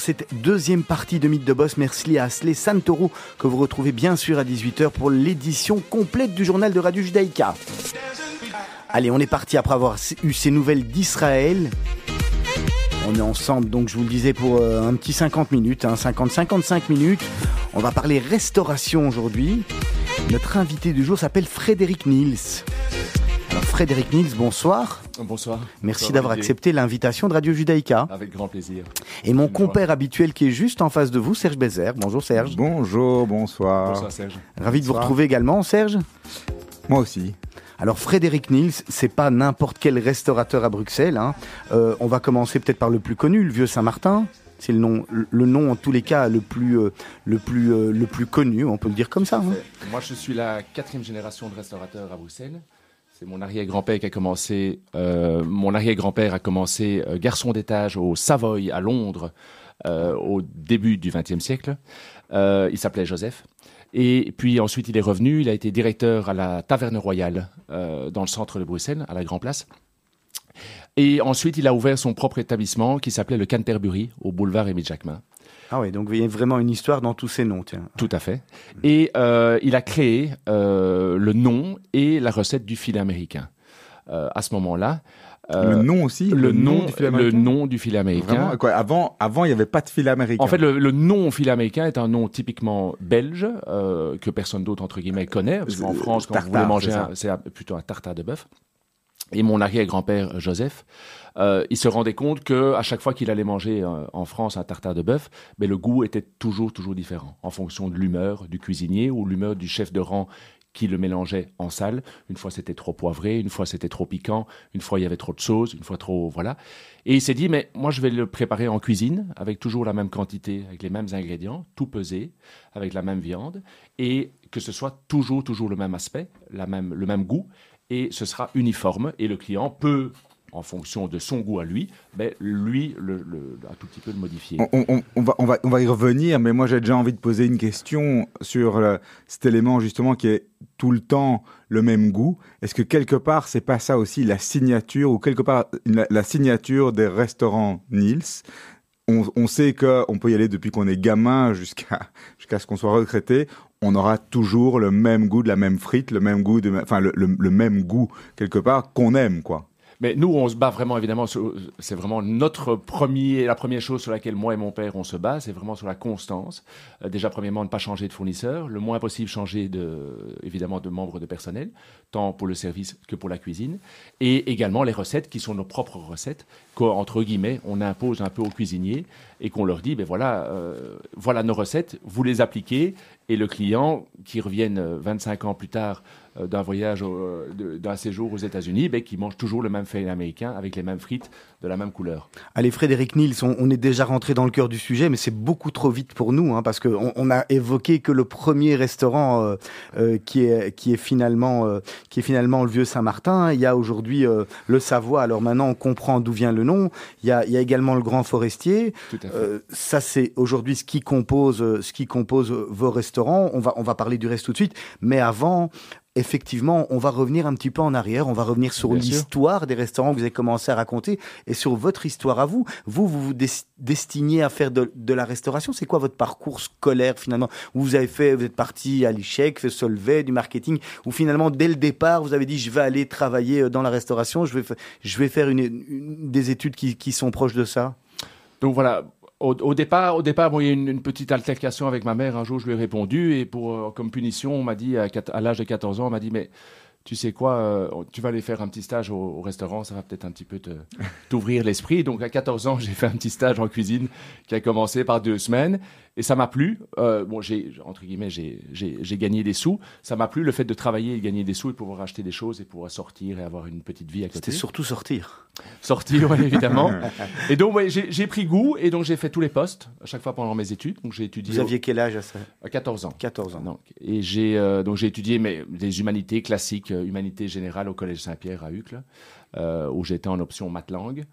cette deuxième partie de Mythe de Boss. Merci à Asley Santoro que vous retrouvez bien sûr à 18h pour l'édition complète du journal de Radio Judaïka. Allez, on est parti après avoir eu ces nouvelles d'Israël. On est ensemble, donc je vous le disais, pour euh, un petit 50 minutes, 50-55 hein, minutes. On va parler restauration aujourd'hui. Notre invité du jour s'appelle Frédéric Niels. Frédéric Niels, bonsoir. Bonsoir. Merci d'avoir accepté l'invitation de Radio Judaïka. Avec grand plaisir. Et mon compère habituel qui est juste en face de vous, Serge Bézère. Bonjour Serge. Bonjour, bonsoir. Bonsoir Serge. Ravi de vous retrouver également, Serge. Moi aussi. Alors Frédéric Niels, c'est pas n'importe quel restaurateur à Bruxelles. Hein. Euh, on va commencer peut-être par le plus connu, le Vieux Saint-Martin. C'est le nom, le nom en tous les cas le plus, euh, le plus, euh, le plus connu, on peut le dire comme ça. Hein. Moi, je suis la quatrième génération de restaurateurs à Bruxelles. C'est mon arrière-grand-père qui a commencé. mon arrière-grand-père a commencé garçon d'étage au Savoy à Londres au début du XXe siècle. il s'appelait Joseph. Et puis ensuite, il est revenu. Il a été directeur à la Taverne Royale dans le centre de Bruxelles, à la Grand Place. Et ensuite, il a ouvert son propre établissement qui s'appelait le Canterbury au boulevard Émile Jacquemin. Ah oui, donc il y a vraiment une histoire dans tous ces noms, tiens. Tout à fait. Et euh, il a créé euh, le nom et la recette du filet américain. Euh, à ce moment-là. le nom aussi Le, nom, du filet américain Le nom du filet américain. quoi, avant, avant, il n'y avait pas de filet américain. En fait, le, le, nom filet américain est un nom typiquement belge que personne d'autre, entre guillemets, connaît. Parce qu'en France, quand vous voulez manger, c'est plutôt un tartare de bœuf et mon arrière-grand-père Joseph, euh, il se rendait compte que à chaque fois qu'il allait manger euh, en France un tartare de bœuf, mais le goût était toujours toujours différent en fonction de l'humeur du cuisinier ou l'humeur du chef de rang qui le mélangeait en salle. Une fois c'était trop poivré, une fois c'était trop piquant, une fois il y avait trop de sauce, une fois trop voilà. Et il s'est dit mais moi je vais le préparer en cuisine avec toujours la même quantité, avec les mêmes ingrédients, tout pesé, avec la même viande et que ce soit toujours toujours le même aspect, la même le même goût et ce sera uniforme et le client peut en fonction de son goût à lui, ben, lui, un tout petit peu le modifier. On, va, on, va, on va y revenir, mais moi j'ai déjà envie de poser une question sur cet élément justement qui est tout le temps le même goût. Est-ce que quelque part, c'est pas ça aussi la signature, ou quelque part la, signature des restaurants Niels on, on, sait qu'on peut y aller depuis qu'on est gamin jusqu'à jusqu'à ce qu'on soit retraité on aura toujours le même goût de la même frite, le même goût de, enfin le, le même goût quelque part qu'on aime quoi. Mais nous, on se bat vraiment, évidemment, c'est vraiment notre premier, la première chose sur laquelle moi et mon père, on se bat, c'est vraiment sur la constance. Euh, déjà, premièrement, ne pas changer de fournisseur, le moins possible changer de, évidemment, de membres de personnel, tant pour le service que pour la cuisine. Et également les recettes qui sont nos propres recettes, qu'entre guillemets, on impose un peu aux cuisiniers et qu'on leur dit, ben voilà, euh, voilà nos recettes, vous les appliquez, et le client qui revienne 25 ans plus tard euh, d'un voyage, euh, d'un séjour aux États-Unis, ben, qui mange toujours le même fait américain avec les mêmes frites de la même couleur. Allez, Frédéric Niels, on, est déjà rentré dans le cœur du sujet, mais c'est beaucoup trop vite pour nous, hein, parce qu'on on a évoqué que le premier restaurant euh, qui, est, qui, est finalement, qui est finalement le Vieux Saint-Martin. Il y a aujourd'hui le Savoie, alors maintenant on comprend d'où vient le nom. Il y a, il y a également le Grand Forestier. ça, c'est aujourd'hui ce qui compose, ce qui compose vos restaurants. On va, on va parler du reste tout de suite, mais avant, effectivement, on va revenir un petit peu en arrière, on va revenir sur l'histoire des restaurants que vous avez commencé à raconter et sur votre histoire à vous. Vous, vous vous destiniez à faire de, la restauration. C'est quoi votre parcours scolaire finalement? Vous avez fait, vous êtes parti à l'échec, fait Solvay, du marketing, ou finalement dès le départ vous avez dit je vais aller travailler euh, dans la restauration, je vais, je vais faire une, des études qui, qui sont proches de ça? Donc voilà, au, départ, au départ, il y a eu une, petite altercation avec ma mère. Un jour, je lui ai répondu et pour euh, comme punition, on m'a dit à, l'âge de 14 ans, on m'a dit mais tu sais quoi, euh, tu vas aller faire un petit stage au, restaurant, ça va peut-être un petit peu t'ouvrir l'esprit. Donc à 14 ans, j'ai fait un petit stage en cuisine qui a commencé par deux semaines. Et ça m'a plu. Euh, bon, j'ai entre guillemets, j'ai gagné des sous. Ça m'a plu le fait de travailler et gagner des sous et pouvoir acheter des choses et pouvoir sortir et avoir une petite vie à côté. C'était surtout sortir. Sortir, évidemment. et donc, ouais, j'ai pris goût et donc j'ai fait tous les postes à chaque fois pendant mes études. Donc j'ai étudié. Vous aviez quel âge à ça? 14 ans. 14 ans. Donc, et j'ai euh, donc j'ai étudié mais, des humanités classiques, euh, humanités générales au collège Saint-Pierre à Uccle, où j'étais en option maths langue.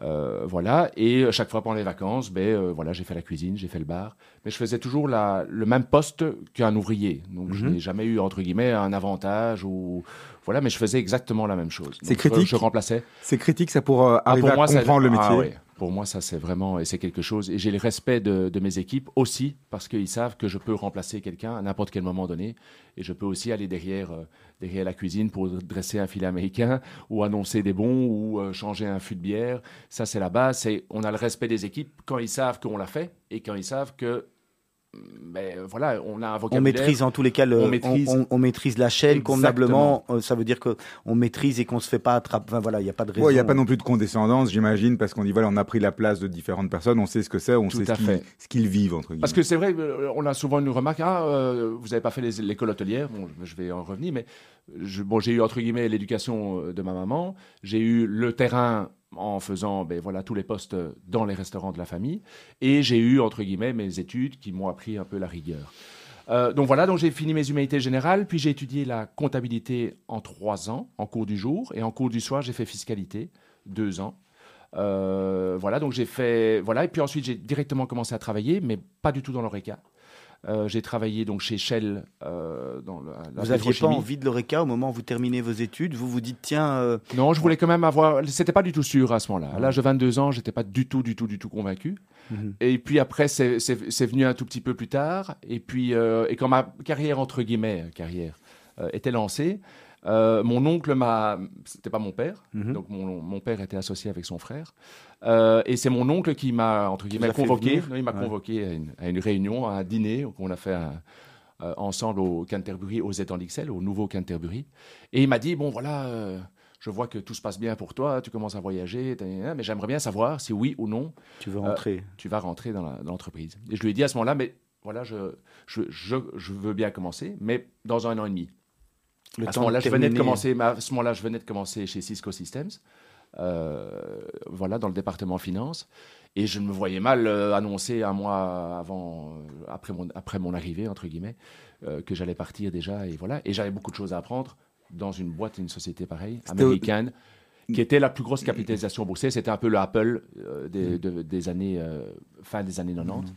Euh, voilà, et chaque fois pendant les vacances, ben, euh, voilà, j'ai fait la cuisine, j'ai fait le bar, mais je faisais toujours la, le même poste qu'un ouvrier. Donc je mhm. n'ai jamais eu, entre guillemets, un avantage ou, voilà, mais je faisais exactement la même chose. C'est critique. Je, remplaçais. C'est critique, ça pour euh, ah, arriver à comprendre le ah, métier. Pour moi, ça c'est vraiment et c'est quelque chose. Et j'ai le respect de, mes équipes aussi parce qu'ils savent que je peux remplacer quelqu'un à n'importe quel moment donné. Et je peux aussi aller derrière, euh, derrière la cuisine pour dresser un filet américain ou annoncer des bons ou euh, changer un fût de bière. Ça c'est la base. C'est on a le respect des équipes quand ils savent qu'on l'a fait et quand ils savent que mais euh, voilà, on a un vocabulaire. On maîtrise en tous les cas, le, on, maîtrise, on, maîtrise la chaîne convenablement. Euh, ça veut dire que on maîtrise et qu'on se fait pas attraper. Enfin, voilà, il n'y a pas de raison. Il n'y a pas non plus de condescendance, j'imagine, parce qu'on dit voilà, on a pris la place de différentes personnes, on sait ce que c'est, on sait ce qu'ils, vivent entre guillemets. Parce que c'est vrai, euh, on a souvent une remarque ah, vous n'avez pas fait l'école hôtelière. Bon, je vais en revenir, mais bon, j'ai eu entre guillemets l'éducation de ma maman, j'ai eu le terrain en faisant ben, voilà, tous les postes dans les restaurants de la famille. Et j'ai eu, entre guillemets, mes études qui m'ont appris un peu la rigueur. Euh, donc voilà, donc j'ai fini mes humanités générales, puis j'ai étudié la comptabilité en trois ans, en cours du jour, et en cours du soir, j'ai fait fiscalité, deux ans. Euh, voilà, donc j'ai fait, voilà, et puis ensuite j'ai directement commencé à travailler, mais pas du tout dans l'ORECA. Euh, j'ai travaillé donc chez Shell euh, dans la, Vous n'aviez pas envie de l'ORECA au moment où vous terminez vos études? Vous vous dites tiens. Euh, non, je voulais quand même avoir. C'était pas du tout sûr à ce moment-là. À l'âge de 22 ans, j'étais pas du tout, du tout, du tout convaincu. Mhm. Et puis après, c'est venu un tout petit peu plus tard. Et puis, et quand ma carrière entre guillemets carrière était lancée. Euh, mon oncle m'a, c'était pas mon père, mhm. donc mon, mon, père était associé avec son frère, euh, et c'est mon oncle qui m'a entre guillemets convoqué, il m'a convoqué à une, à une, réunion, à un dîner. Qu'on a fait euh, ensemble au Canterbury, aux Étendixelles, au nouveau Canterbury, et il m'a dit bon voilà, je vois que tout se passe bien pour toi, tu commences à voyager, mais j'aimerais bien savoir si oui ou non tu veux rentrer, tu vas rentrer dans l'entreprise. et je lui ai dit à ce moment-là, mais voilà, je, je, je, je veux bien commencer, mais dans un an et demi. À ce moment-là, je venais de commencer. À ce moment-là, je venais de commencer chez Cisco Systems, euh, voilà, dans le département finance, et je me voyais mal euh, annoncer un mois avant, euh, après mon après mon arrivée entre guillemets, que j'allais partir déjà, et voilà. Et j'avais beaucoup de choses à apprendre dans une boîte, une société pareille, américaine qui était la plus grosse capitalisation boursière. C'était un peu le Apple des, des, années, fin des années 90.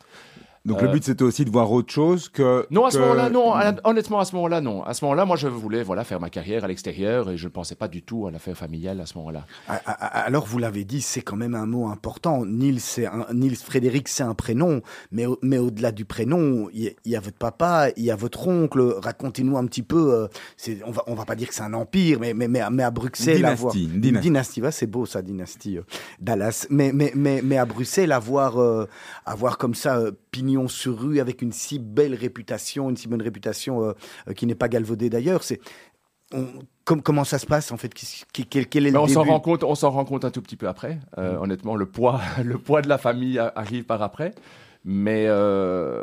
Donc le euh, but c'était aussi de voir autre chose que. Non, à ce moment-là, non. Honnêtement, à ce moment-là, non. À ce moment-là, moi, je voulais voilà faire ma carrière à l'extérieur et je ne pensais pas du tout à l'affaire familiale à ce moment-là. Alors vous l'avez dit, c'est quand même un mot important. Nils, c'est Nils Frédéric, c'est un prénom, mais mais au-delà du prénom, il y, a votre papa, il y a votre oncle. Racontez-nous un petit peu. Euh, c'est, on va on va pas dire que c'est un empire, mais mais mais, à Bruxelles, dynastie, avoir, dynastie. dynastie, c'est beau ça, dynastie euh, Dallas. Mais mais mais mais à Bruxelles, avoir avoir comme ça pignon sur rue avec une si belle réputation, une si bonne réputation euh, euh, qui n'est pas galvaudée d'ailleurs. C'est comment ça se passe en fait quel, quel est le on s'en rend compte, on s'en rend compte un tout petit peu après. Euh, mm. Honnêtement, le poids, le poids de la famille arrive par après. Mais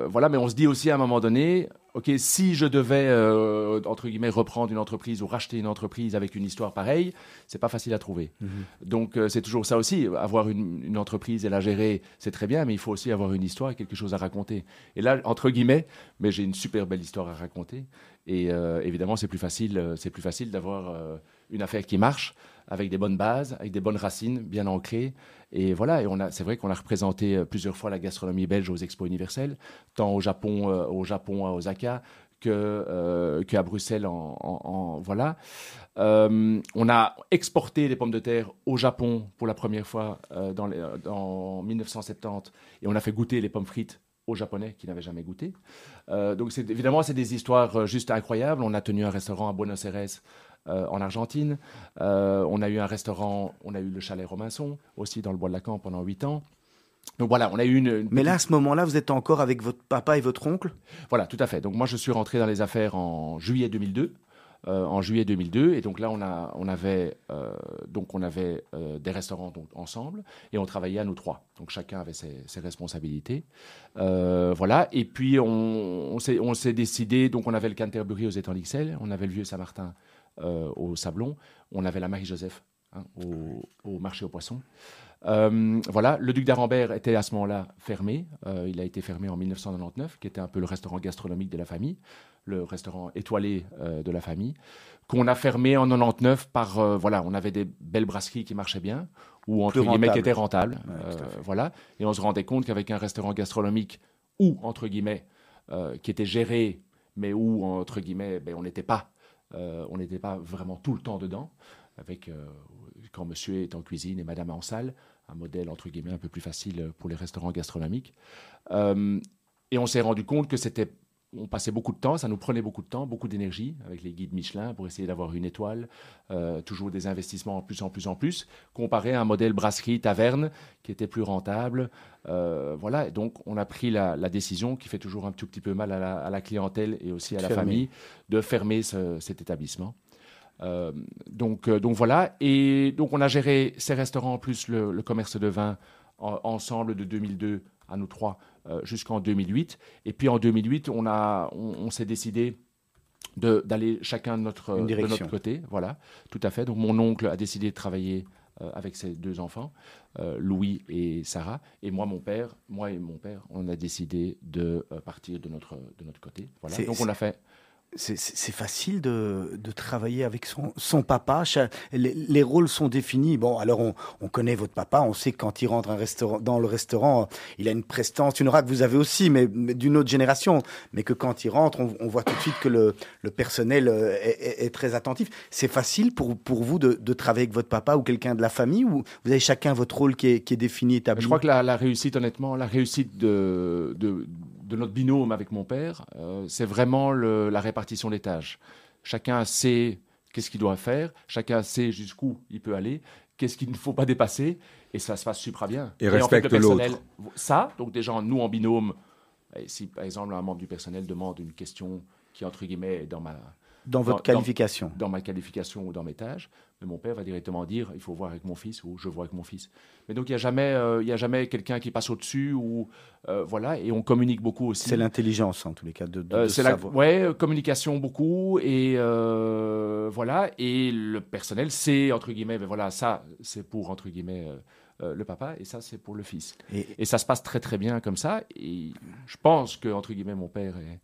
voilà, mais on se dit aussi à un moment donné, ok, si je devais euh, entre guillemets reprendre une entreprise ou racheter une entreprise avec une histoire pareille, c'est pas facile à trouver. Mhm. Donc euh, c'est toujours ça aussi. Avoir une, entreprise et la gérer, c'est très bien, mais il faut aussi avoir une histoire et quelque chose à raconter. Et là, entre guillemets, mais j'ai une super belle histoire à raconter. Et euh, évidemment, c'est plus facile, c'est plus facile d'avoir une affaire qui marche avec des bonnes bases, avec des bonnes racines bien ancrées. Et voilà, et on a, c'est vrai qu'on a représenté euh, plusieurs fois la gastronomie belge aux expos universels, tant au Japon, euh, au Japon à Osaka que euh, qu'à Bruxelles. En, voilà, on a exporté les pommes de terre au Japon pour la première fois dans, dans 1970, et on a fait goûter les pommes frites aux Japonais qui n'avaient jamais goûté. donc évidemment, c'est des histoires juste incroyables. On a tenu un restaurant à Buenos Aires euh, en Argentine. Euh, on a eu un restaurant, on a eu le chalet Robinson aussi dans le Bois de la Camp pendant 8 ans. Donc voilà, on a eu une, Mais là, à ce moment-là, vous êtes encore avec votre papa et votre oncle? Voilà, tout à fait. Donc moi, je suis rentré dans les affaires en juillet 2002. euh, en juillet 2002. Et donc là, on, a, on avait, euh, donc on avait euh, des restaurants donc, ensemble et on travaillait à nous trois. Donc chacun avait ses, ses responsabilités. voilà. Et puis on, on s'est décidé, donc on avait le Canterbury aux étangs d'Ixelles, on avait le Vieux Saint-Martin au Sablon, on avait la Marie-Joseph hein, au, au, marché aux poissons. Euh, voilà, le Duc d'Arambert était à ce moment-là fermé. Euh, il a été fermé en 1999, qui était un peu le restaurant gastronomique de la famille, le restaurant étoilé euh, de la famille, qu'on a fermé en 99 par voilà, on avait des belles brasseries qui marchaient bien ou entre guillemets qui étaient rentables, voilà, et on se rendait compte qu'avec un restaurant gastronomique ou entre guillemets qui était géré, mais où entre guillemets ben, on n'était pas, on n'était pas vraiment tout le temps dedans avec quand monsieur est en cuisine et madame en salle, un modèle entre guillemets un peu plus facile pour les restaurants gastronomiques. Euh, et on s'est rendu compte que c'était on passait beaucoup de temps, ça nous prenait beaucoup de temps, beaucoup d'énergie avec les guides Michelin pour essayer d'avoir une étoile, euh, toujours des investissements en plus en plus en plus, comparé à un modèle brasserie taverne qui était plus rentable. Euh, voilà, donc on a pris la, décision qui fait toujours un tout petit peu mal à la, clientèle et aussi à la famille de fermer cet établissement. Euh, donc, donc voilà. Et donc on a géré ces restaurants plus le, commerce de vin ensemble de 2002 à nous trois jusqu'en 2008. Et puis en 2008, on, a, on, s'est décidé d'aller chacun de notre, de notre côté. Voilà, tout à fait. Donc mon oncle a décidé de travailler avec ses deux enfants, Louis et Sarah. Et moi, mon père, moi et mon père, on a décidé de partir de notre, de notre côté. Voilà. Donc on a fait c'est facile de, de, travailler avec son, son papa. Les, les, rôles sont définis. Bon, alors on, on, connaît votre papa, on sait que quand il rentre un restaurant, dans le restaurant, il a une prestance, une aura que vous avez aussi, mais, d'une autre génération. Mais que quand il rentre, on, on, voit tout de suite que le, le personnel euh, est, est, très attentif. C'est facile pour, pour vous de, de, travailler avec votre papa ou quelqu'un de la famille ou vous avez chacun votre rôle qui est, qui est défini, établi? Je crois que la, la réussite, honnêtement, la réussite de, de de notre binôme avec mon père, euh, c'est vraiment la répartition des tâches. Chacun sait qu'est-ce qu'il doit faire, chacun sait jusqu'où il peut aller, qu'est-ce qu'il ne faut pas dépasser, et ça se passe super bien. Et, respecte l'autre. Ça, donc déjà, nous en binôme, si par exemple un membre du personnel demande une question qui, entre guillemets, est dans ma dans votre qualification dans, ma qualification ou dans mes tâches. Mais mon père va directement dire il faut voir avec mon fils ou je vois avec mon fils. Mais donc il n'y a jamais, euh, a jamais quelqu'un qui passe au-dessus ou euh, voilà et on communique beaucoup aussi. C'est l'intelligence en tous les cas de, de, euh, c'est la ouais communication beaucoup et voilà et le personnel c'est entre guillemets mais voilà ça c'est pour entre guillemets le papa et ça c'est pour le fils. Et, et, ça se passe très très bien comme ça et je pense que entre guillemets mon père est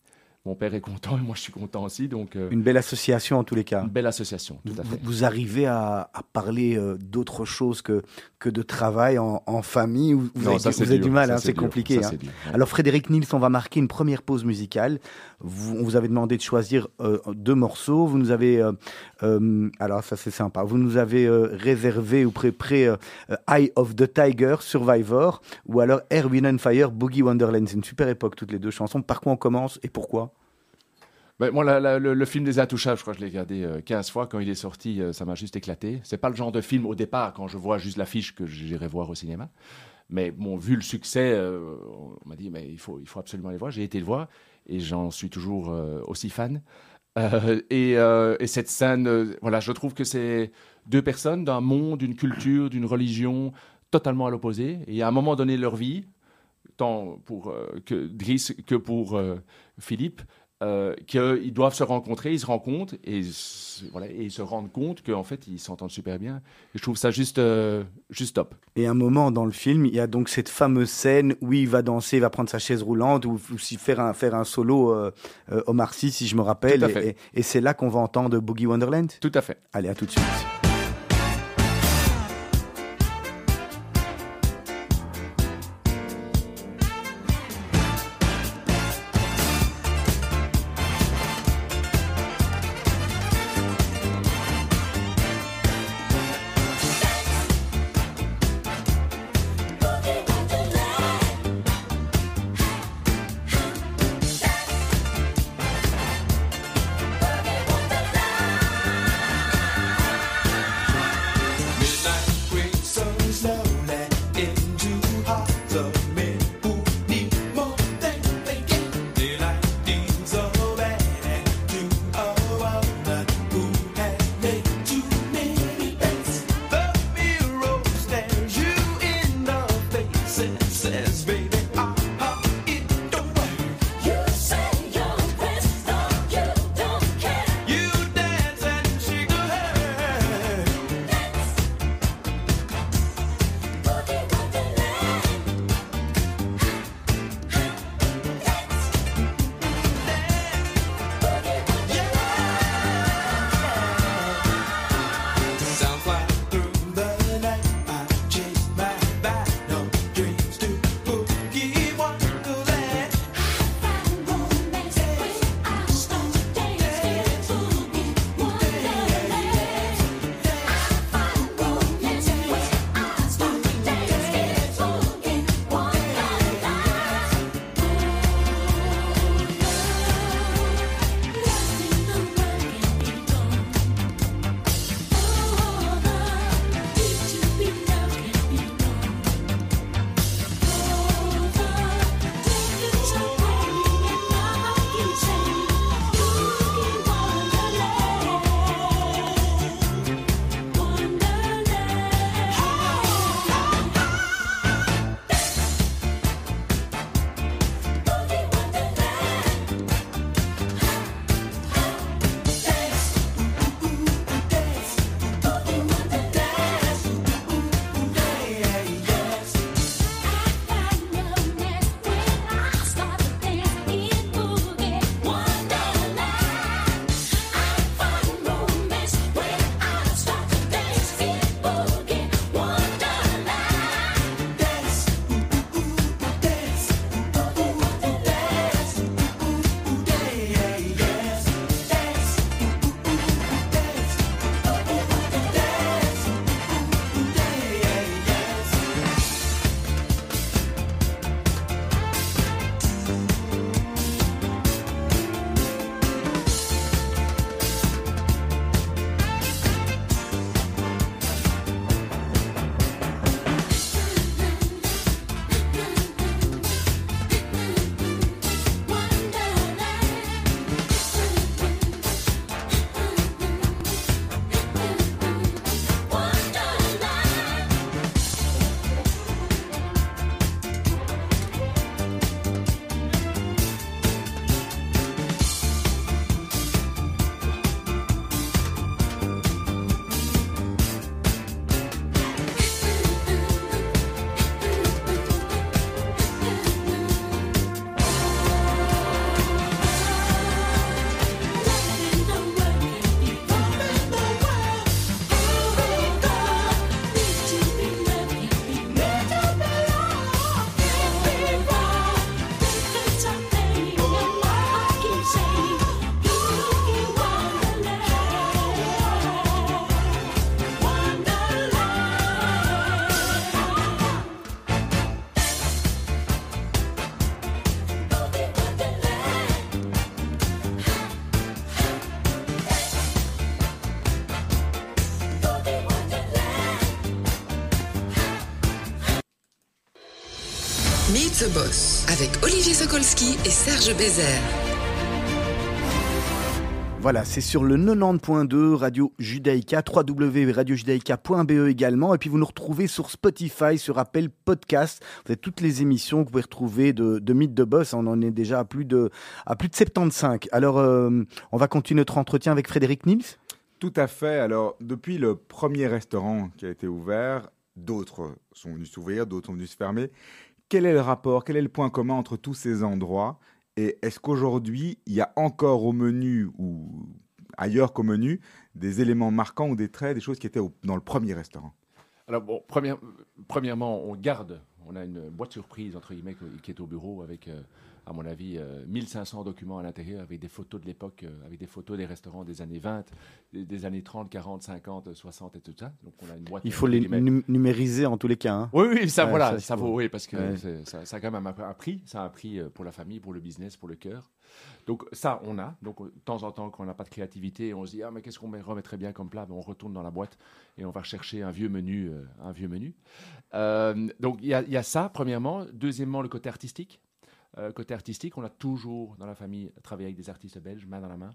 mon père est content et moi je suis content aussi. Donc, euh, une belle association en tous les cas. Une belle association, tout à fait. Vous, arrivez à, parler euh, d'autre chose que, que de travail en, famille Vous, non, avez, vous avez du mal, hein, c'est compliqué. Hein. Alors Frédéric Nils, on va marquer une première pause musicale. Vous, on vous avait demandé de choisir euh, deux morceaux. Vous nous avez, alors ça c'est sympa, vous nous avez réservé ou pré, pré Eye of the Tiger, Survivor, ou alors Air, Wind and Fire, Boogie Wonderland. C'est une super époque toutes les deux chansons. Par quoi on commence et pourquoi? Ben, moi, le, film des Intouchables, je crois que je l'ai regardé 15 euh, fois. Quand il est sorti, euh, ça m'a juste éclaté. C'est pas le genre de film au départ, quand je vois juste l'affiche, que j'irai voir au cinéma. Mais bon, vu le succès, euh, on m'a dit, mais il faut, il faut absolument aller voir. J'ai été le voir et j'en suis toujours aussi fan. Et, et, cette scène, voilà, je trouve que c'est deux personnes d'un monde, d'une culture, d'une religion totalement à l'opposé. Et à un moment donné de leur vie, tant pour que Driss que pour Philippe, euh, qu'ils doivent se rencontrer, ils se rencontrent et, voilà, et ils se rendent compte qu'en fait ils s'entendent super bien. Et je trouve ça juste, euh, juste top. Et un moment dans le film, il y a donc cette fameuse scène où il va danser, il va prendre sa chaise roulante ou, faire, un, faire un solo euh, euh Omar Sy, si je me rappelle. Et, et c'est là qu'on va entendre Boogie Wonderland Tout à fait. Allez, à tout de suite. The Boss avec Olivier Sokolski et Serge Bézère. Voilà, c'est sur le 90.2 Radio Judaïka, www.radiojudaïka.be également. Et puis vous nous retrouvez sur Spotify, sur Apple Podcast. Vous avez toutes les émissions que vous pouvez retrouver de, de Mythe de Boss. On en est déjà à plus de, à plus de 75. Alors, euh, on va continuer notre entretien avec Frédéric Nils? Tout à fait. Alors, depuis le premier restaurant qui a été ouvert, d'autres sont venus s'ouvrir, d'autres sont venus se fermer. Quel est le rapport, quel est le point commun entre tous ces endroits et est-ce qu'aujourd'hui, il y a encore au menu ou ailleurs qu'au menu des éléments marquants ou des traits, des choses qui étaient dans le premier restaurant? Alors, bon, premièrement, on garde, on a une boîte surprise, entre guillemets, qui est au bureau avec euh, à mon avis, 1500 euh, documents à l'intérieur avec des photos de l'époque, euh, avec des photos des restaurants des années 20, des, années 30, 40, 50, 60 et tout ça. Donc on a une boîte. Il faut les numériser en tous les cas. Hein. Oui, oui, ça, voilà, ça, vaut, oui, parce que ça, ça, a quand même un, prix. Ça a un prix euh, pour la famille, pour le business, pour le cœur. Donc ça, on a. Donc de temps en temps, quand on n'a pas de créativité, on se dit ah mais qu'est-ce qu'on remettrait bien comme plat? Ben, On retourne dans la boîte et on va chercher un vieux menu, un vieux menu. donc il y, y, a ça premièrement. Deuxièmement, le côté artistique. Euh, côté artistique, on a toujours dans la famille travaillé avec des artistes belges, main dans la main.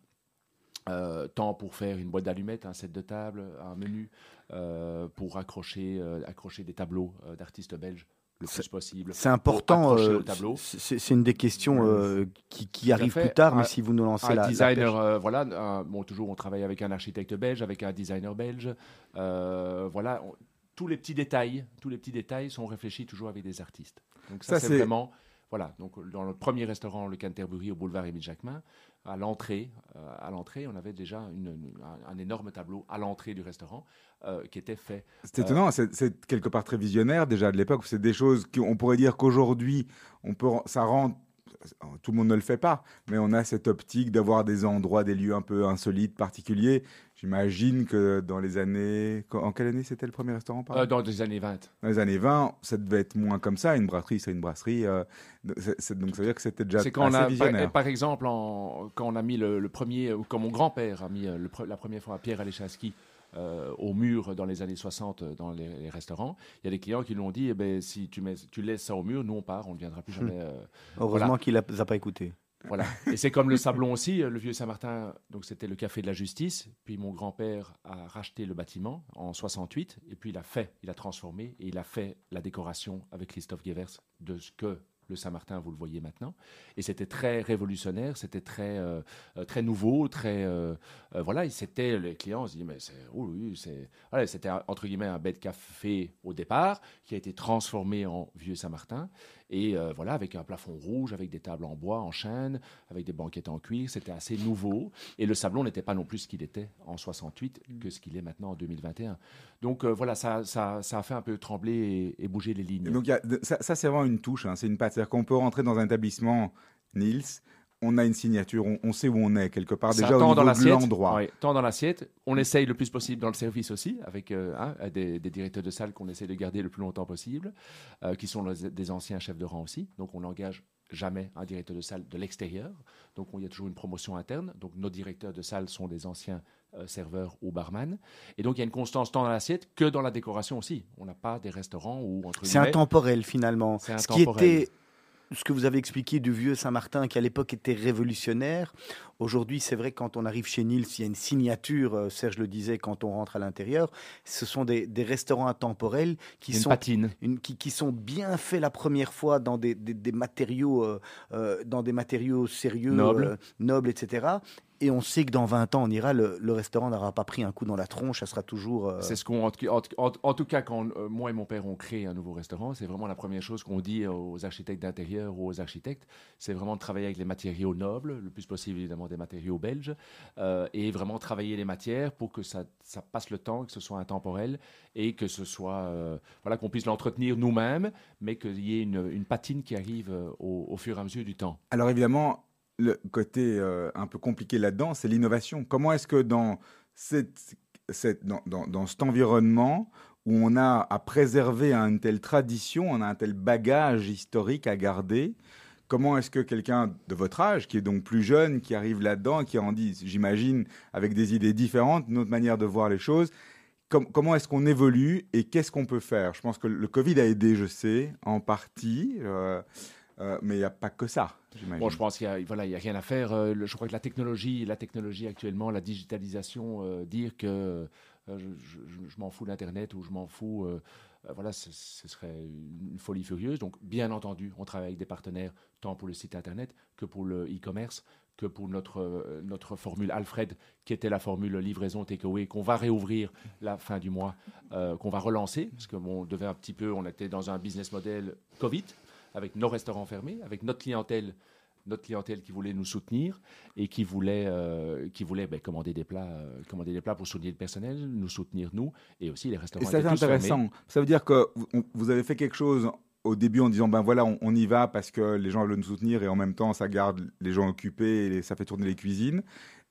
Euh, tant pour faire une boîte d'allumettes, un set de table, un menu, euh, pour accrocher, accrocher des tableaux d'artistes belges le plus possible. C'est important. c'est une des questions qui, qui arrivent plus tard, mais si vous nous lancez un la, designer, voilà. bon, toujours, on travaille avec un architecte belge, avec un designer belge. voilà, tous les petits détails, tous les petits détails sont réfléchis toujours avec des artistes. Donc ça, c'est vraiment voilà, donc dans le premier restaurant, le Canterbury au boulevard Émile Jacquemin, à l'entrée, euh, à l'entrée, on avait déjà un, énorme tableau à l'entrée du restaurant euh, qui était fait. C'est étonnant, c'est quelque part très visionnaire déjà de l'époque. C'est des choses qu'on pourrait dire qu'aujourd'hui, on peut, ça rend tout le monde ne le fait pas, mais on a cette optique d'avoir des endroits, des lieux un peu insolites, particuliers. J'imagine que dans les années. En quelle année c'était le premier restaurant euh, Dans les années 20. Dans les années 20, ça devait être moins comme ça. Une brasserie, c'est une brasserie. Euh, donc ça veut dire que c'était déjà quand assez on a, visionnaire. Par, exemple, quand on a mis le, premier, ou quand mon grand-père a mis euh, la première fois à Pierre Aléchaski euh, au mur dans les années 60 dans les, restaurants. Il y a des clients qui lui ont dit eh ben, si tu, mets, tu laisses ça au mur, nous on part, on ne viendra plus jamais. Euh, Heureusement qu'il ne les a pas écouté. Voilà. Et c'est comme le Sablon aussi, le vieux Saint-Martin, donc c'était le café de la justice. Puis mon grand-père a racheté le bâtiment en 68, et puis il a fait, il a transformé, et il a fait la décoration avec Christophe Guevers de ce que le Saint-Martin, vous le voyez maintenant. Et c'était très révolutionnaire, c'était très, euh, euh, très nouveau, très. Euh, voilà, et c'était. Les clients se disaient, mais c'est. Oh oui, c'est. Voilà, c'était entre guillemets un bête café au départ, qui a été transformé en Vieux Saint-Martin. Et voilà, avec un plafond rouge, avec des tables en bois, en chêne, avec des banquettes en cuir, c'était assez nouveau. Et le sablon n'était pas non plus ce qu'il était en 68 que ce qu'il est maintenant en 2021. Donc voilà, ça, ça, ça, a fait un peu trembler et, bouger les lignes. donc ça, ça c'est vraiment une touche, hein, c'est une patte c'est-à-dire qu'on peut rentrer dans un établissement, Nils, on a une signature, on, sait où on est quelque part déjà au niveau dans de l'endroit. tant dans l'assiette. On essaye le plus possible dans le service aussi, avec euh, hein, des, directeurs de salle qu'on essaie de garder le plus longtemps possible, euh, qui sont des anciens chefs de rang aussi. Donc on n'engage jamais un directeur de salle de l'extérieur. Donc il y a toujours une promotion interne. Donc nos directeurs de salle sont des anciens euh, serveurs ou barman. Et donc il y a une constance tant dans l'assiette que dans la décoration aussi. On n'a pas des restaurants où entre C'est intemporel finalement. C'est Ce qui était ce que vous avez expliqué du vieux Saint-Martin qui à l'époque était révolutionnaire. Aujourd'hui, c'est vrai que quand on arrive chez Nils, il y a une signature, euh, Serge le disait, quand on rentre à l'intérieur. Ce sont des, restaurants intemporels qui sont, qui, sont bien faits la première fois dans des, matériaux, euh, euh, dans des matériaux sérieux, nobles, nobles etc et on sait que dans 20 ans, on ira, le, restaurant n'aura pas pris un coup dans la tronche, ça sera toujours. Euh, c'est ce qu'on. En, tout cas, quand euh, moi et mon père ont créé un nouveau restaurant, c'est vraiment la première chose qu'on dit aux architectes d'intérieur ou aux architectes, c'est vraiment de travailler avec les matériaux nobles, le plus possible évidemment des matériaux belges, euh, et vraiment travailler les matières pour que ça, ça, passe le temps, que ce soit intemporel et que ce soit. voilà, qu'on puisse l'entretenir nous-mêmes, mais qu'il y ait une, une, patine qui arrive au, au fur et à mesure du temps. Alors évidemment, le côté euh, un peu compliqué là-dedans, c'est l'innovation. Comment est-ce que dans, cette, dans, dans, cet environnement où on a à préserver une telle tradition, on a un tel bagage historique à garder, comment est-ce que quelqu'un de votre âge, qui est donc plus jeune, qui arrive là-dedans, qui en dit, j'imagine, avec des idées différentes, une autre manière de voir les choses, comment est-ce qu'on évolue et qu'est-ce qu'on peut faire? Je pense que le Covid a aidé, je sais, en partie. Euh, mais il n'y a pas que ça. Bon, je pense qu'il n'y a, voilà, a rien à faire. Euh, je crois que la technologie, la technologie actuellement, la digitalisation, euh, dire que je, m'en fous d'Internet ou je m'en fous, voilà, ce, serait une folie furieuse. Donc, bien entendu, on travaille avec des partenaires, tant pour le site Internet que pour le e-commerce, que pour notre, notre formule Alfred, qui était la formule livraison takeaway, qu'on va réouvrir la fin du mois, qu'on va relancer, parce que bon, on devait un petit peu, on était dans un business model Covid avec nos restaurants fermés, avec notre clientèle notre clientèle qui voulait nous soutenir et qui voulait, euh, qui voulait ben, commander, des plats, euh, commander des plats pour soutenir le personnel, nous soutenir nous et aussi les restaurants. Et c'est intéressant. Ça veut dire que vous avez fait quelque chose au début en disant ben voilà on, y va parce que les gens veulent nous soutenir et en même temps ça garde les gens occupés et ça fait tourner les cuisines.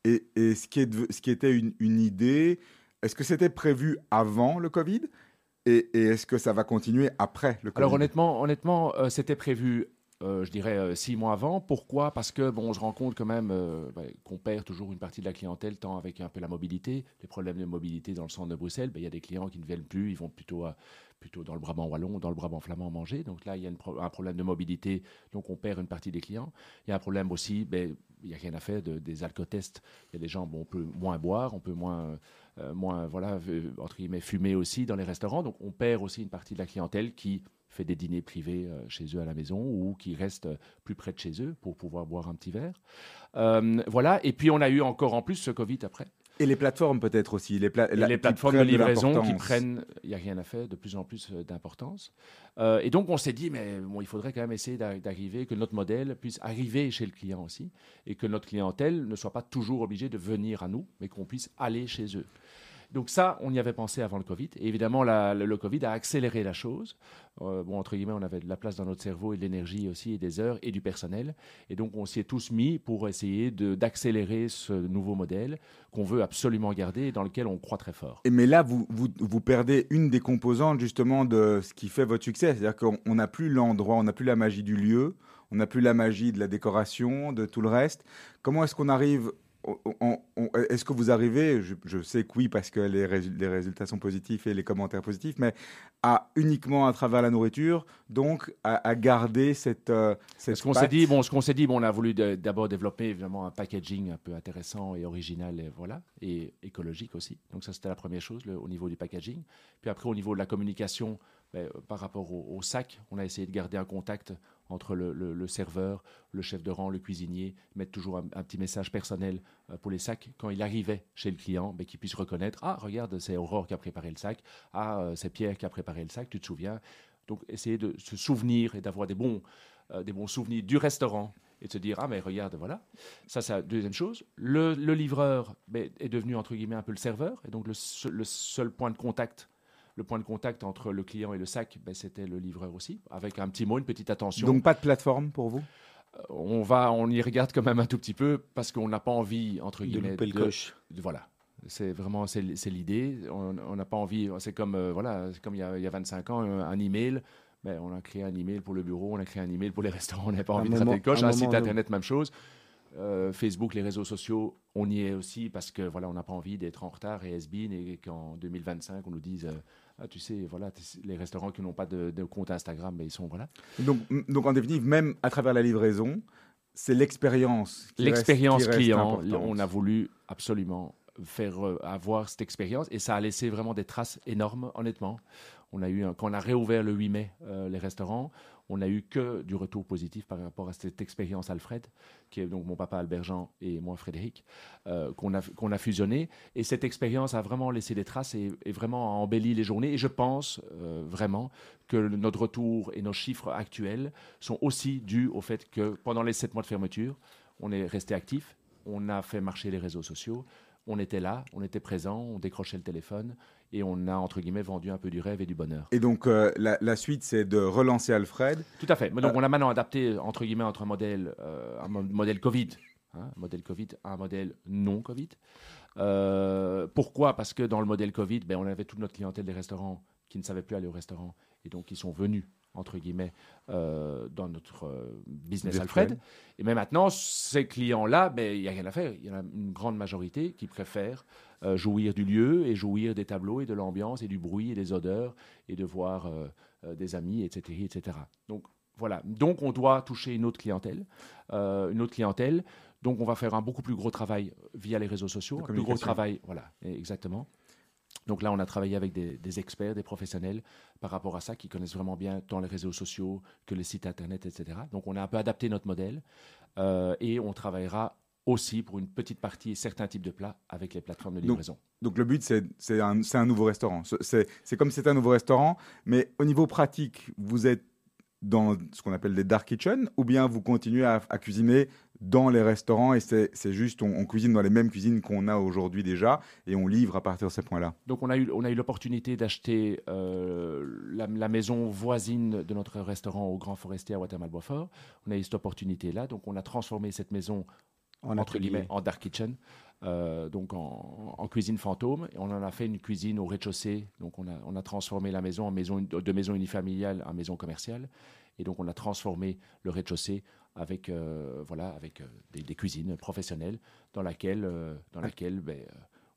Et, et ce, qui est, ce qui était une, une idée, est-ce que c'était prévu avant le Covid? Et, est-ce que ça va continuer après le Covid Alors honnêtement, honnêtement euh, c'était prévu euh, je dirais euh, six mois avant. Pourquoi? Parce que bon, je rends compte quand même bah, qu'on perd toujours une partie de la clientèle, tant avec un peu la mobilité, les problèmes de mobilité dans le centre de Bruxelles. Ben, il y a des clients qui ne viennent plus, ils vont plutôt plutôt dans le Brabant wallon, dans le Brabant flamand manger. Donc là, il y a un problème de mobilité, donc on perd une partie des clients. Il y a un problème aussi, ben, il n'y a rien à faire de, des alcotests. Il y a des gens, bon, on peut moins boire, on peut moins euh, moins, voilà, entre guillemets, fumer aussi dans les restaurants. Donc on perd aussi une partie de la clientèle qui fait des dîners privés euh, chez eux à la maison ou qui reste plus près de chez eux pour pouvoir boire un petit verre. Euh, voilà. Et puis on a eu encore en plus ce Covid après. Et les plateformes peut-être aussi. Les, les plateformes de livraison qui prennent, il n'y a rien à faire, de plus en plus euh, d'importance. Euh, et donc on s'est dit, mais bon, il faudrait quand même essayer d'arriver, que notre modèle puisse arriver chez le client aussi, et que notre clientèle ne soit pas toujours obligée de venir à nous, mais qu'on puisse aller chez eux. Donc ça, on y avait pensé avant le Covid. Et évidemment, le, Covid a accéléré la chose. Euh, bon, entre guillemets, on avait de la place dans notre cerveau et de l'énergie aussi, et des heures, et du personnel. Et donc, on s'y est tous mis pour essayer d'accélérer ce nouveau modèle qu'on veut absolument garder et dans lequel on croit très fort. Et mais là, vous, vous, vous perdez une des composantes justement de ce qui fait votre succès. C'est-à-dire qu'on n'a plus l'endroit, on n'a plus la magie du lieu, on n'a plus la magie de la décoration, de tout le reste. Comment est-ce qu'on arrive est-ce que vous arrivez, je, sais que oui parce que les, résultats sont positifs et les commentaires positifs, mais à uniquement à travers la nourriture, donc à, garder cette, euh, cette ce qu'on s'est dit, bon, ce qu'on s'est dit, bon, on a voulu d'abord développer évidemment un packaging un peu intéressant et original, et voilà, et écologique aussi. Donc ça c'était la première chose au niveau du packaging. Puis après au niveau de la communication, ben, par rapport au, sac, on a essayé de garder un contact entre le, serveur, le chef de rang, le cuisinier, mettre toujours un, petit message personnel euh, pour les sacs. Quand il arrivait chez le client, ben, qu'il puisse reconnaître Ah, regarde, c'est Aurore qui a préparé le sac. Ah, euh, c'est Pierre qui a préparé le sac, tu te souviens? Donc, essayer de se souvenir et d'avoir des bons, euh, des bons souvenirs du restaurant et de se dire ah mais regarde voilà ça c'est la deuxième chose. Le, livreur ben, est devenu entre guillemets un peu le serveur et donc le seul point de contact le point de contact entre le client et le sac, ben, c'était le livreur aussi, avec un petit mot, une petite attention. Donc pas de plateforme pour vous? Euh, on va, on y regarde quand même un tout petit peu parce qu'on n'a pas envie entre guillemets de, de, voilà. C'est vraiment c'est l'idée. On n'a pas envie. C'est comme euh, voilà, comme il y, a, il y, a, 25 ans, un, email. Ben, on a créé un email pour le bureau, on a créé un email pour les restaurants. On n'a pas envie de traiter le coche. Un, site internet, même chose. Euh, Facebook, les réseaux sociaux, on y est aussi parce que voilà, on n'a pas envie d'être en retard et has et qu'en 2025 on nous dise ah, tu sais, voilà, les restaurants qui n'ont pas de, compte Instagram, mais ils sont voilà. Donc, donc en définitive, même à travers la livraison, c'est l'expérience. L'expérience client, on a voulu absolument faire euh, avoir cette expérience et ça a laissé vraiment des traces énormes, honnêtement. On a eu, quand on a réouvert le 8 mai euh, les restaurants, on n'a eu que du retour positif par rapport à cette expérience Alfred, qui est donc mon papa Albert Jean et moi Frédéric, euh, qu'on a, a fusionné. Et cette expérience a vraiment laissé des traces et, vraiment embelli les journées. Et je pense euh, vraiment que notre retour et nos chiffres actuels sont aussi dus au fait que pendant les sept mois de fermeture, on est resté actif, on a fait marcher les réseaux sociaux, on était là, on était présent, on décrochait le téléphone et on a, entre guillemets, vendu un peu du rêve et du bonheur. Et donc, euh, la, suite, c'est de relancer Alfred Tout à fait. Donc, euh, on a maintenant adapté, entre guillemets, entre un modèle, euh, un modèle Covid, hein, modèle Covid, un modèle non Covid. pourquoi? Parce que dans le modèle Covid, ben, on avait toute notre clientèle des restaurants qui ne savaient plus aller au restaurant et donc ils sont venus entre guillemets, euh, dans notre euh, business Alfred. Et mais maintenant, ces clients-là, ben, il n'y a rien à faire. Il y en a une grande majorité qui préfèrent jouir du lieu et jouir des tableaux et de l'ambiance et du bruit et des odeurs et de voir des amis, etc., etc. Donc voilà. Donc on doit toucher une autre clientèle, une autre clientèle. Donc on va faire un beaucoup plus gros travail via les réseaux sociaux, un plus gros travail, voilà, exactement. Donc là, on a travaillé avec des, experts, des professionnels par rapport à ça, qui connaissent vraiment bien tant les réseaux sociaux que les sites internet, etc. Donc on a un peu adapté notre modèle euh, et on travaillera aussi pour une petite partie certains types de plats avec les plateformes de livraison. Donc, le but, c'est un, un, nouveau restaurant. C'est comme c'est un nouveau restaurant, mais au niveau pratique, vous êtes dans ce qu'on appelle des dark kitchens ou bien vous continuez à, cuisiner dans les restaurants et c'est juste on, cuisine dans les mêmes cuisines qu'on a aujourd'hui déjà et on livre à partir de ces points-là. Donc on a eu on a eu l'opportunité d'acheter euh, la, maison voisine de notre restaurant au Grand Forestier à Watermal-Boisfort. On a eu cette opportunité là donc on a transformé cette maison en entre guillemets en dark kitchen. Euh, donc en, cuisine fantôme. Et on en a fait une cuisine au rez-de-chaussée. Donc on a, on a transformé la maison en maison de maison unifamiliale en maison commerciale. Et donc on a transformé le rez-de-chaussée avec, euh, voilà, avec euh, des, cuisines professionnelles dans laquelle, dans laquelle ben,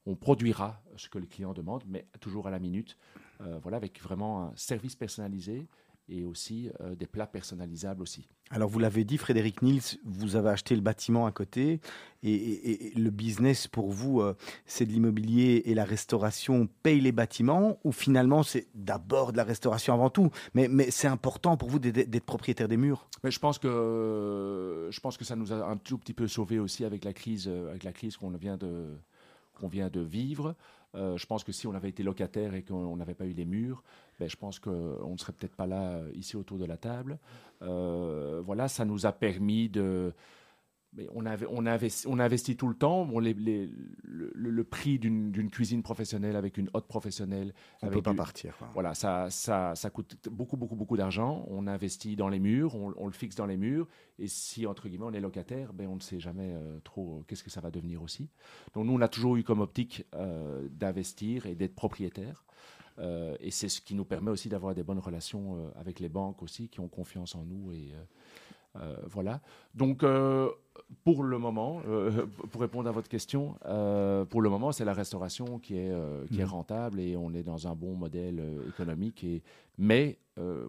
on produira ce que le client demande, mais toujours à la minute. voilà, avec vraiment un service personnalisé et aussi euh, des plats personnalisables aussi. Alors vous l'avez dit, Frédéric Nils, vous avez acheté le bâtiment à côté et, le business pour vous, euh, c'est de l'immobilier et la restauration paye les bâtiments ou finalement c'est d'abord de la restauration avant tout? Mais, mais c'est important pour vous d'être propriétaire des murs? Mais je pense que je pense que ça nous a un tout petit peu sauvé aussi avec la crise euh, avec la crise qu'on vient de qu'on vient de vivre. Euh, je pense que si on avait été locataire et qu'on n'avait pas eu les murs, ben, je pense qu'on ne serait peut-être pas là euh, ici autour de la table. Euh, voilà, ça nous a permis de, on, avait, on, investi, on investit tout le temps. Bon, les, le, prix d'une cuisine professionnelle avec une haute professionnelle. On ne peut pas partir. Voilà, ça, ça, ça, coûte beaucoup, beaucoup, beaucoup d'argent. On investit dans les murs, on, le fixe dans les murs. Et si, entre guillemets, on est locataire, ben, on ne sait jamais euh, trop qu'est-ce que ça va devenir aussi. Donc, nous, on a toujours eu comme optique euh, d'investir et d'être propriétaire. Euh, et c'est ce qui nous permet aussi d'avoir des bonnes relations avec les banques aussi, qui ont confiance en nous. Et voilà. Donc, pour le moment, euh, pour répondre à votre question, euh, pour le moment, c'est la restauration qui est, euh, mm. rentable et on est dans un bon modèle économique, et, mais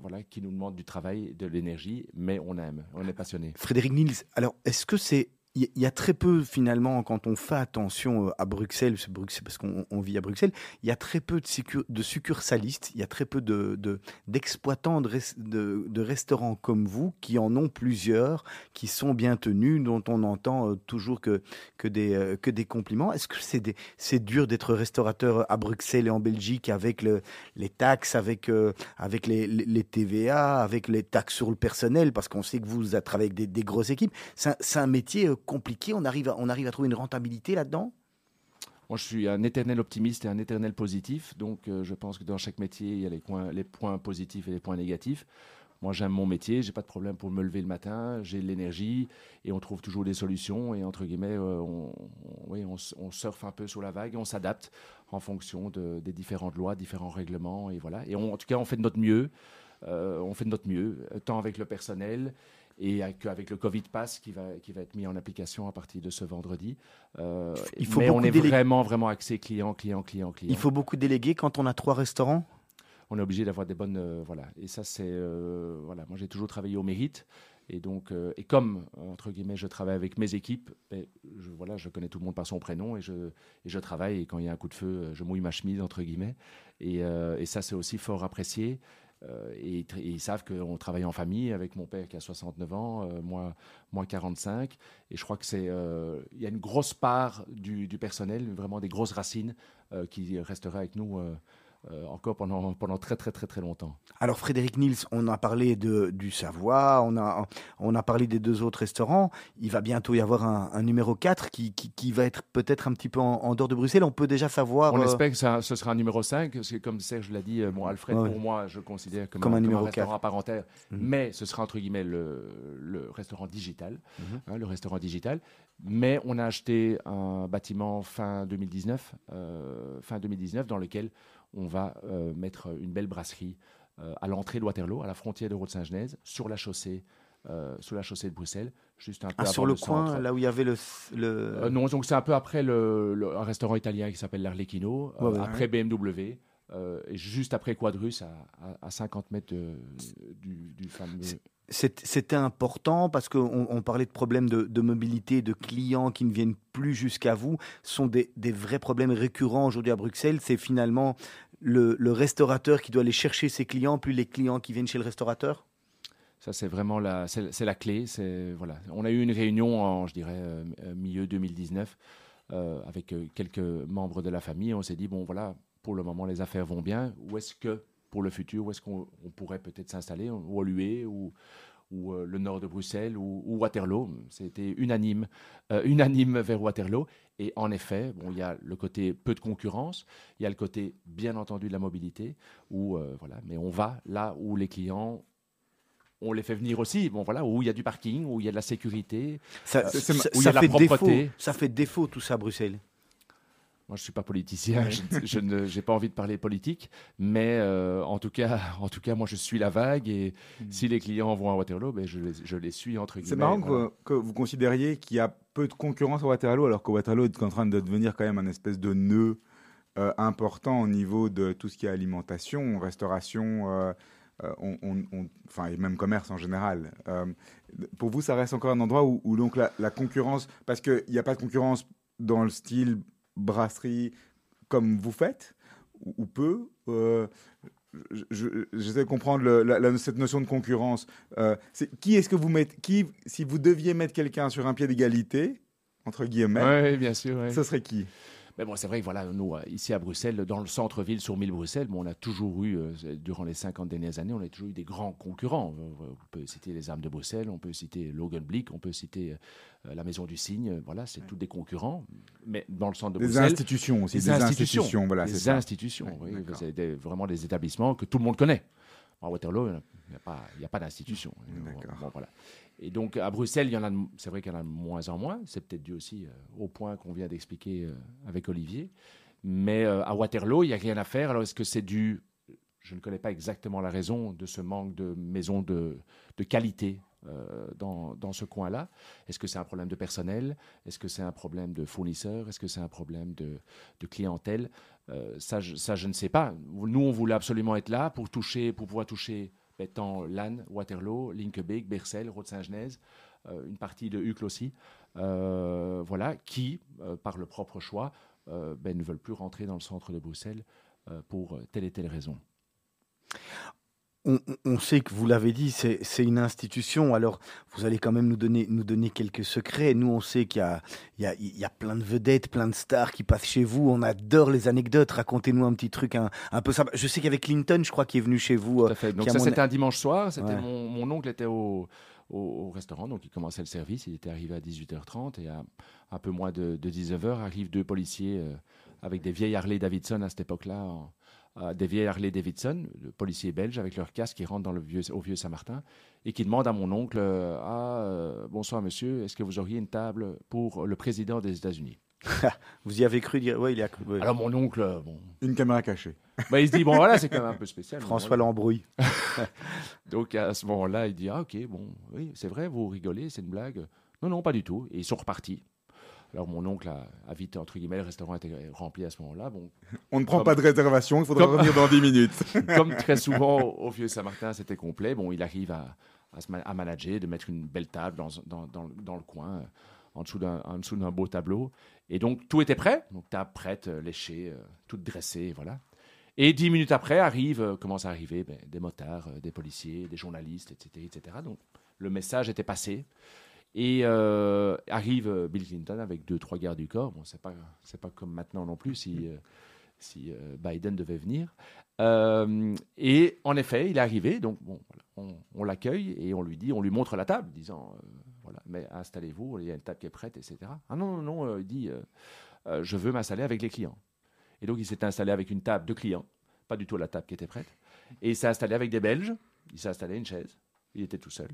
voilà, qui nous demande du travail, de l'énergie, mais on aime, on est passionné. Frédéric Nils, alors est-ce que c'est il y, a très peu finalement quand on fait attention euh, à Bruxelles, c'est parce qu'on vit à Bruxelles, il y a très peu de, succursalistes, il y a très peu de d'exploitants de, restaurants comme vous qui en ont plusieurs, qui sont bien tenus, dont on entend euh, toujours que que des euh, que des compliments. Est-ce que c'est dur d'être restaurateur à Bruxelles et en Belgique avec le, les taxes, avec les, TVA, avec les taxes sur le personnel, parce qu'on sait que vous travaillez avec des, grosses équipes. C'est un métier compliqué On arrive à, on arrive à trouver une rentabilité là-dedans? Moi, je suis un éternel optimiste et un éternel positif. Donc, euh, je pense que dans chaque métier, il y a les points, les points positifs et les points négatifs. Moi, j'aime mon métier, j'ai pas de problème pour me lever le matin, j'ai de l'énergie et on trouve toujours des solutions. Et entre guillemets, euh, on, oui, on, surfe un peu sur la vague et on s'adapte en fonction de, des différentes lois, différents règlements. Et voilà. Et en tout cas, on fait de notre mieux. Euh, on fait de notre mieux, tant avec le personnel et avec le Covid Pass qui va, qui va être mis en application à partir de ce vendredi. Euh, il faut mais on est vraiment, vraiment axé client, client, client, client. Il faut beaucoup déléguer quand on a trois restaurants. On est obligé d'avoir des bonnes euh, voilà. Et ça c'est euh, voilà. Moi j'ai toujours travaillé au mérite. Et donc et comme entre guillemets je travaille avec mes équipes ben, je voilà je connais tout le monde par son prénom et je et je travaille. Et quand il y a un coup de feu je mouille ma chemise entre guillemets. Et, et ça c'est aussi fort apprécié euh, et, ils savent qu'on travaille en famille avec mon père qui a 69 ans, euh, moi, moi 45. Et je crois que c'est, euh, il y a une grosse part du, du, personnel, vraiment des grosses racines qui restera avec nous euh, encore pendant, pendant très très très très longtemps. Alors Frédéric Nils, on a parlé de, du Savoie, on a, on a parlé des deux autres restaurants. Il va bientôt y avoir un, un numéro 4 qui, qui, qui va être peut-être un petit peu en, dehors de Bruxelles. On peut déjà savoir... On euh, espère que ça, ce sera un numéro 5, parce que comme Serge l'a dit, euh, bon, Alfred, pour moi, je considère comme, un, numéro restaurant 4. à part entière, mhm. mais ce sera entre guillemets le, le restaurant digital, mhm. hein, le restaurant digital. Mais on a acheté un bâtiment fin 2019, euh, fin 2019 dans lequel on va euh, mettre une belle brasserie euh, à l'entrée de Waterloo, à la frontière de Route-Saint-Genèse, sur la chaussée la chaussée de Bruxelles, juste un peu ah, sur le, coin, là où il y avait le. le... non, donc c'est un peu après le, un restaurant italien qui s'appelle l'Arlecchino, après BMW. et juste après Quadrus, à, 50 mètres du, du fameux c'était important parce qu'on parlait de problèmes de, mobilité, de clients qui ne viennent plus jusqu'à vous. Ce sont des, vrais problèmes récurrents aujourd'hui à Bruxelles. C'est finalement le, restaurateur qui doit aller chercher ses clients, plus les clients qui viennent chez le restaurateur? Ça, c'est vraiment la, clé. On a eu une réunion en, je dirais, euh, milieu 2019 euh, avec euh, quelques membres de la famille. On s'est dit, bon, voilà, pour le moment, les affaires vont bien. Où est-ce que pour le futur Où est-ce qu'on pourrait peut-être s'installer Ou à ou, ou euh, le nord de Bruxelles ou, Waterloo. C'était unanime, euh, unanime vers Waterloo. Et en effet, bon, il y a le côté peu de concurrence, il y a le côté bien entendu de la mobilité, où, euh, voilà, mais on va là où les clients on les fait venir aussi. Bon, voilà, où il y a du parking, où il y a de la sécurité, ça, où il y a de la propreté. ça fait défaut tout ça à Bruxelles. Moi, je suis pas politicien, je, n'ai pas envie de parler politique, mais euh, en, tout cas, en tout cas, moi, je suis la vague et hmm. si les clients vont à Waterloo, ben, je, les, je les suis entre guillemets. C'est marrant que, vous considériez qu'il y a peu de concurrence à Waterloo, alors que Waterloo est en train de devenir quand même un espèce de nœud euh, important au niveau de tout ce qui est alimentation, restauration. Euh, on, enfin, et même commerce en général. pour vous, ça reste encore un endroit où, où donc la, la concurrence, parce qu'il n'y a pas de concurrence dans le style brasserie comme vous faites, ou, peu euh, J'essaie de comprendre cette notion de concurrence. Euh, qui est-ce que vous mettez qui, Si vous deviez mettre quelqu'un sur un pied d'égalité, entre guillemets, bien sûr, ce serait qui? Mais bon, c'est vrai que voilà, nous, euh, ici à Bruxelles, dans le centre-ville sur 1000 Bruxelles, bon, on a toujours eu, euh, durant les 50 dernières années, on a toujours eu des grands concurrents. On peut citer les Armes de Bruxelles, on peut citer Logan Blick, on peut citer euh, la Maison du Cygne. Voilà, c'est tous des concurrents. Mais dans le centre de Bruxelles. Des institutions aussi. Des, institutions. voilà, des institutions, oui. C'est vraiment des établissements que tout le monde connaît. À Waterloo, il n'y a pas, pas d'institution. Bon, voilà. Et donc à Bruxelles, il y en a, c'est vrai qu'il y en a de moins en moins. C'est peut-être dû aussi euh, au point qu'on vient d'expliquer euh, avec Olivier. Mais euh, à Waterloo, il n'y a rien à faire. Alors est-ce que c'est dû Je ne connais pas exactement la raison de ce manque de maisons de, de qualité dans, dans, ce coin-là? Est-ce que c'est un problème de personnel? Est-ce que c'est un problème de fournisseurs Est-ce que c'est un problème de, clientèle? Ça, je, ça, je ne sais pas. Nous, on voulait absolument être là pour toucher, pour pouvoir toucher étant Lannes, Waterloo, Linkebeek, Bercel, Rode-Saint-Genèse, euh, une partie de Uccle aussi, euh, voilà, qui, euh, par le propre choix, ben, ne veulent plus rentrer dans le centre de Bruxelles pour telle et telle raison on, sait que vous l'avez dit, c'est une institution. Alors, vous allez quand même nous donner, nous donner quelques secrets. Nous, on sait qu'il y, y, y a, plein de vedettes, plein de stars qui passent chez vous. On adore les anecdotes. Racontez-nous un petit truc un, un peu sympa. Je sais qu'il y avait Clinton, je crois, qui est venu chez vous. Tout à fait. Donc ça, c'était un dimanche soir. C'était mon, oncle était au, au, restaurant, donc il commençait le service. Il était arrivé à 18h30 et à un peu moins de, 19h arrivent deux policiers euh, avec des vieilles Harley Davidson à cette époque-là des vieilles Harley Davidson, le policier belge avec leur casque qui rentrent dans le vieux, au vieux Saint-Martin et qui demandent à mon oncle euh, Ah, euh, bonsoir monsieur, est-ce que vous auriez une table pour le président des États-Unis? Vous y avez cru dire Oui, il y a cru. Alors mon oncle. Euh, bon. Une caméra cachée. Bah, il se dit Bon, voilà, c'est quand même un peu spécial. François l'embrouille. Donc à ce moment-là, il dit Ah, ok, bon, oui, c'est vrai, vous rigolez, c'est une blague. Non, non, pas du tout. Et ils sont repartis. Alors mon oncle a, vite, entre guillemets, le restaurant était rempli à ce moment-là. Bon, On ne prend pas de réservation, il faudra revenir dans 10 minutes. comme très souvent au Vieux Saint-Martin, c'était complet. Bon, il arrive à, à, manager, de mettre une belle table dans, dans, dans, dans le coin, euh, en dessous d'un beau tableau. Et donc tout était prêt. Donc table prête, euh, léchée, euh, toute dressée, voilà. Et dix minutes après, arrive, commence à arriver ben, des motards, des policiers, des journalistes, etc., etc. Donc le message était passé. Et euh, arrive euh, Bill Clinton avec deux, trois gardes du corps. Bon, c'est pas, pas comme maintenant non plus si, euh, si Biden devait venir. et en effet, il est arrivé. Donc, bon, on, l'accueille et on lui dit, on lui montre la table, disant, voilà, mais installez-vous, il y a une table qui est prête, etc. Ah non, non, non, il dit, je veux m'installer avec les clients. Et donc, il s'est installé avec une table de clients, pas du tout la table qui était prête. Et il s'est installé avec des Belges. Il s'est installé une chaise. Il était tout seul.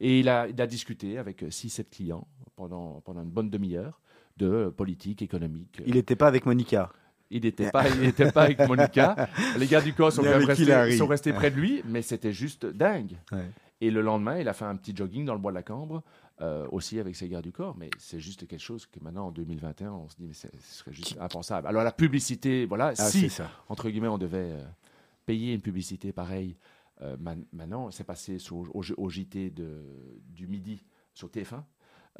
Et il a, discuté avec 6-7 clients pendant, pendant une bonne demi-heure de politique, économique. Il n'était pas avec Monica il n'était pas, il pas avec Monica. Les gars du corps sont, restés, sont restés près de lui, mais c'était juste dingue. Et le lendemain, il a fait un petit jogging dans le bois de la Cambre, aussi avec ses gardes du corps. Mais c'est juste quelque chose que maintenant, en 2021, on se dit, mais ce serait juste impensable. Alors la publicité, voilà, ah, si, entre guillemets, on devait payer une publicité pareille, maintenant, c'est passé au, JT du midi sur TF1.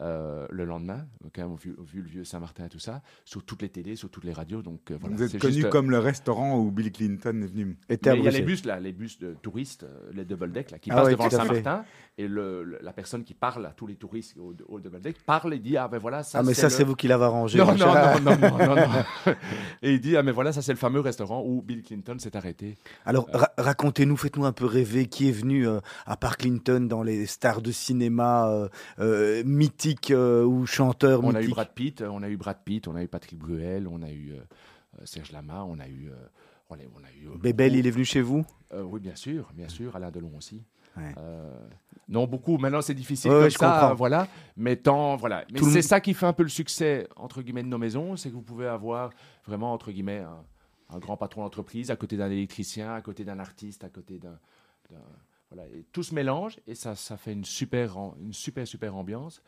Euh, le lendemain, quand même, vu, vu le vieux Saint-Martin et tout ça, sur toutes les télés, sur toutes les radios. Donc, euh, voilà, Vous êtes connu comme le restaurant où Bill Clinton est venu. il y a les bus, là, les bus de touristes, euh, les double deck, là, qui ah passent devant Saint-Martin, et le, la personne qui parle à tous les touristes au, double deck parle et dit Ah ben voilà, ça Ah, mais ça, c'est vous qui l'avez arrangé. Non, non, non, non, non, non, Et il dit Ah, mais voilà, ça, c'est le fameux restaurant où Bill Clinton s'est arrêté. Alors, racontez-nous, faites-nous un peu rêver qui est venu à part Clinton dans les stars de cinéma mythiques ou chanteur On a eu Brad Pitt, on a eu Brad Pitt, on a eu Patrick Bruel, on a eu euh, euh, Serge Lama, on a eu. Euh, on a, eu Bébel, il est venu chez vous Oui, bien sûr, bien sûr. Alain Delon aussi. non, beaucoup. Maintenant, c'est difficile comme ça, voilà. Mais tant, voilà. Mais c'est ça qui fait un peu le succès entre guillemets de nos maisons, c'est que vous pouvez avoir vraiment entre guillemets un, grand patron d'entreprise à côté d'un électricien, à côté d'un artiste, à côté d'un, voilà. Et tout se mélange et ça, ça fait une super, une super, super ambiance.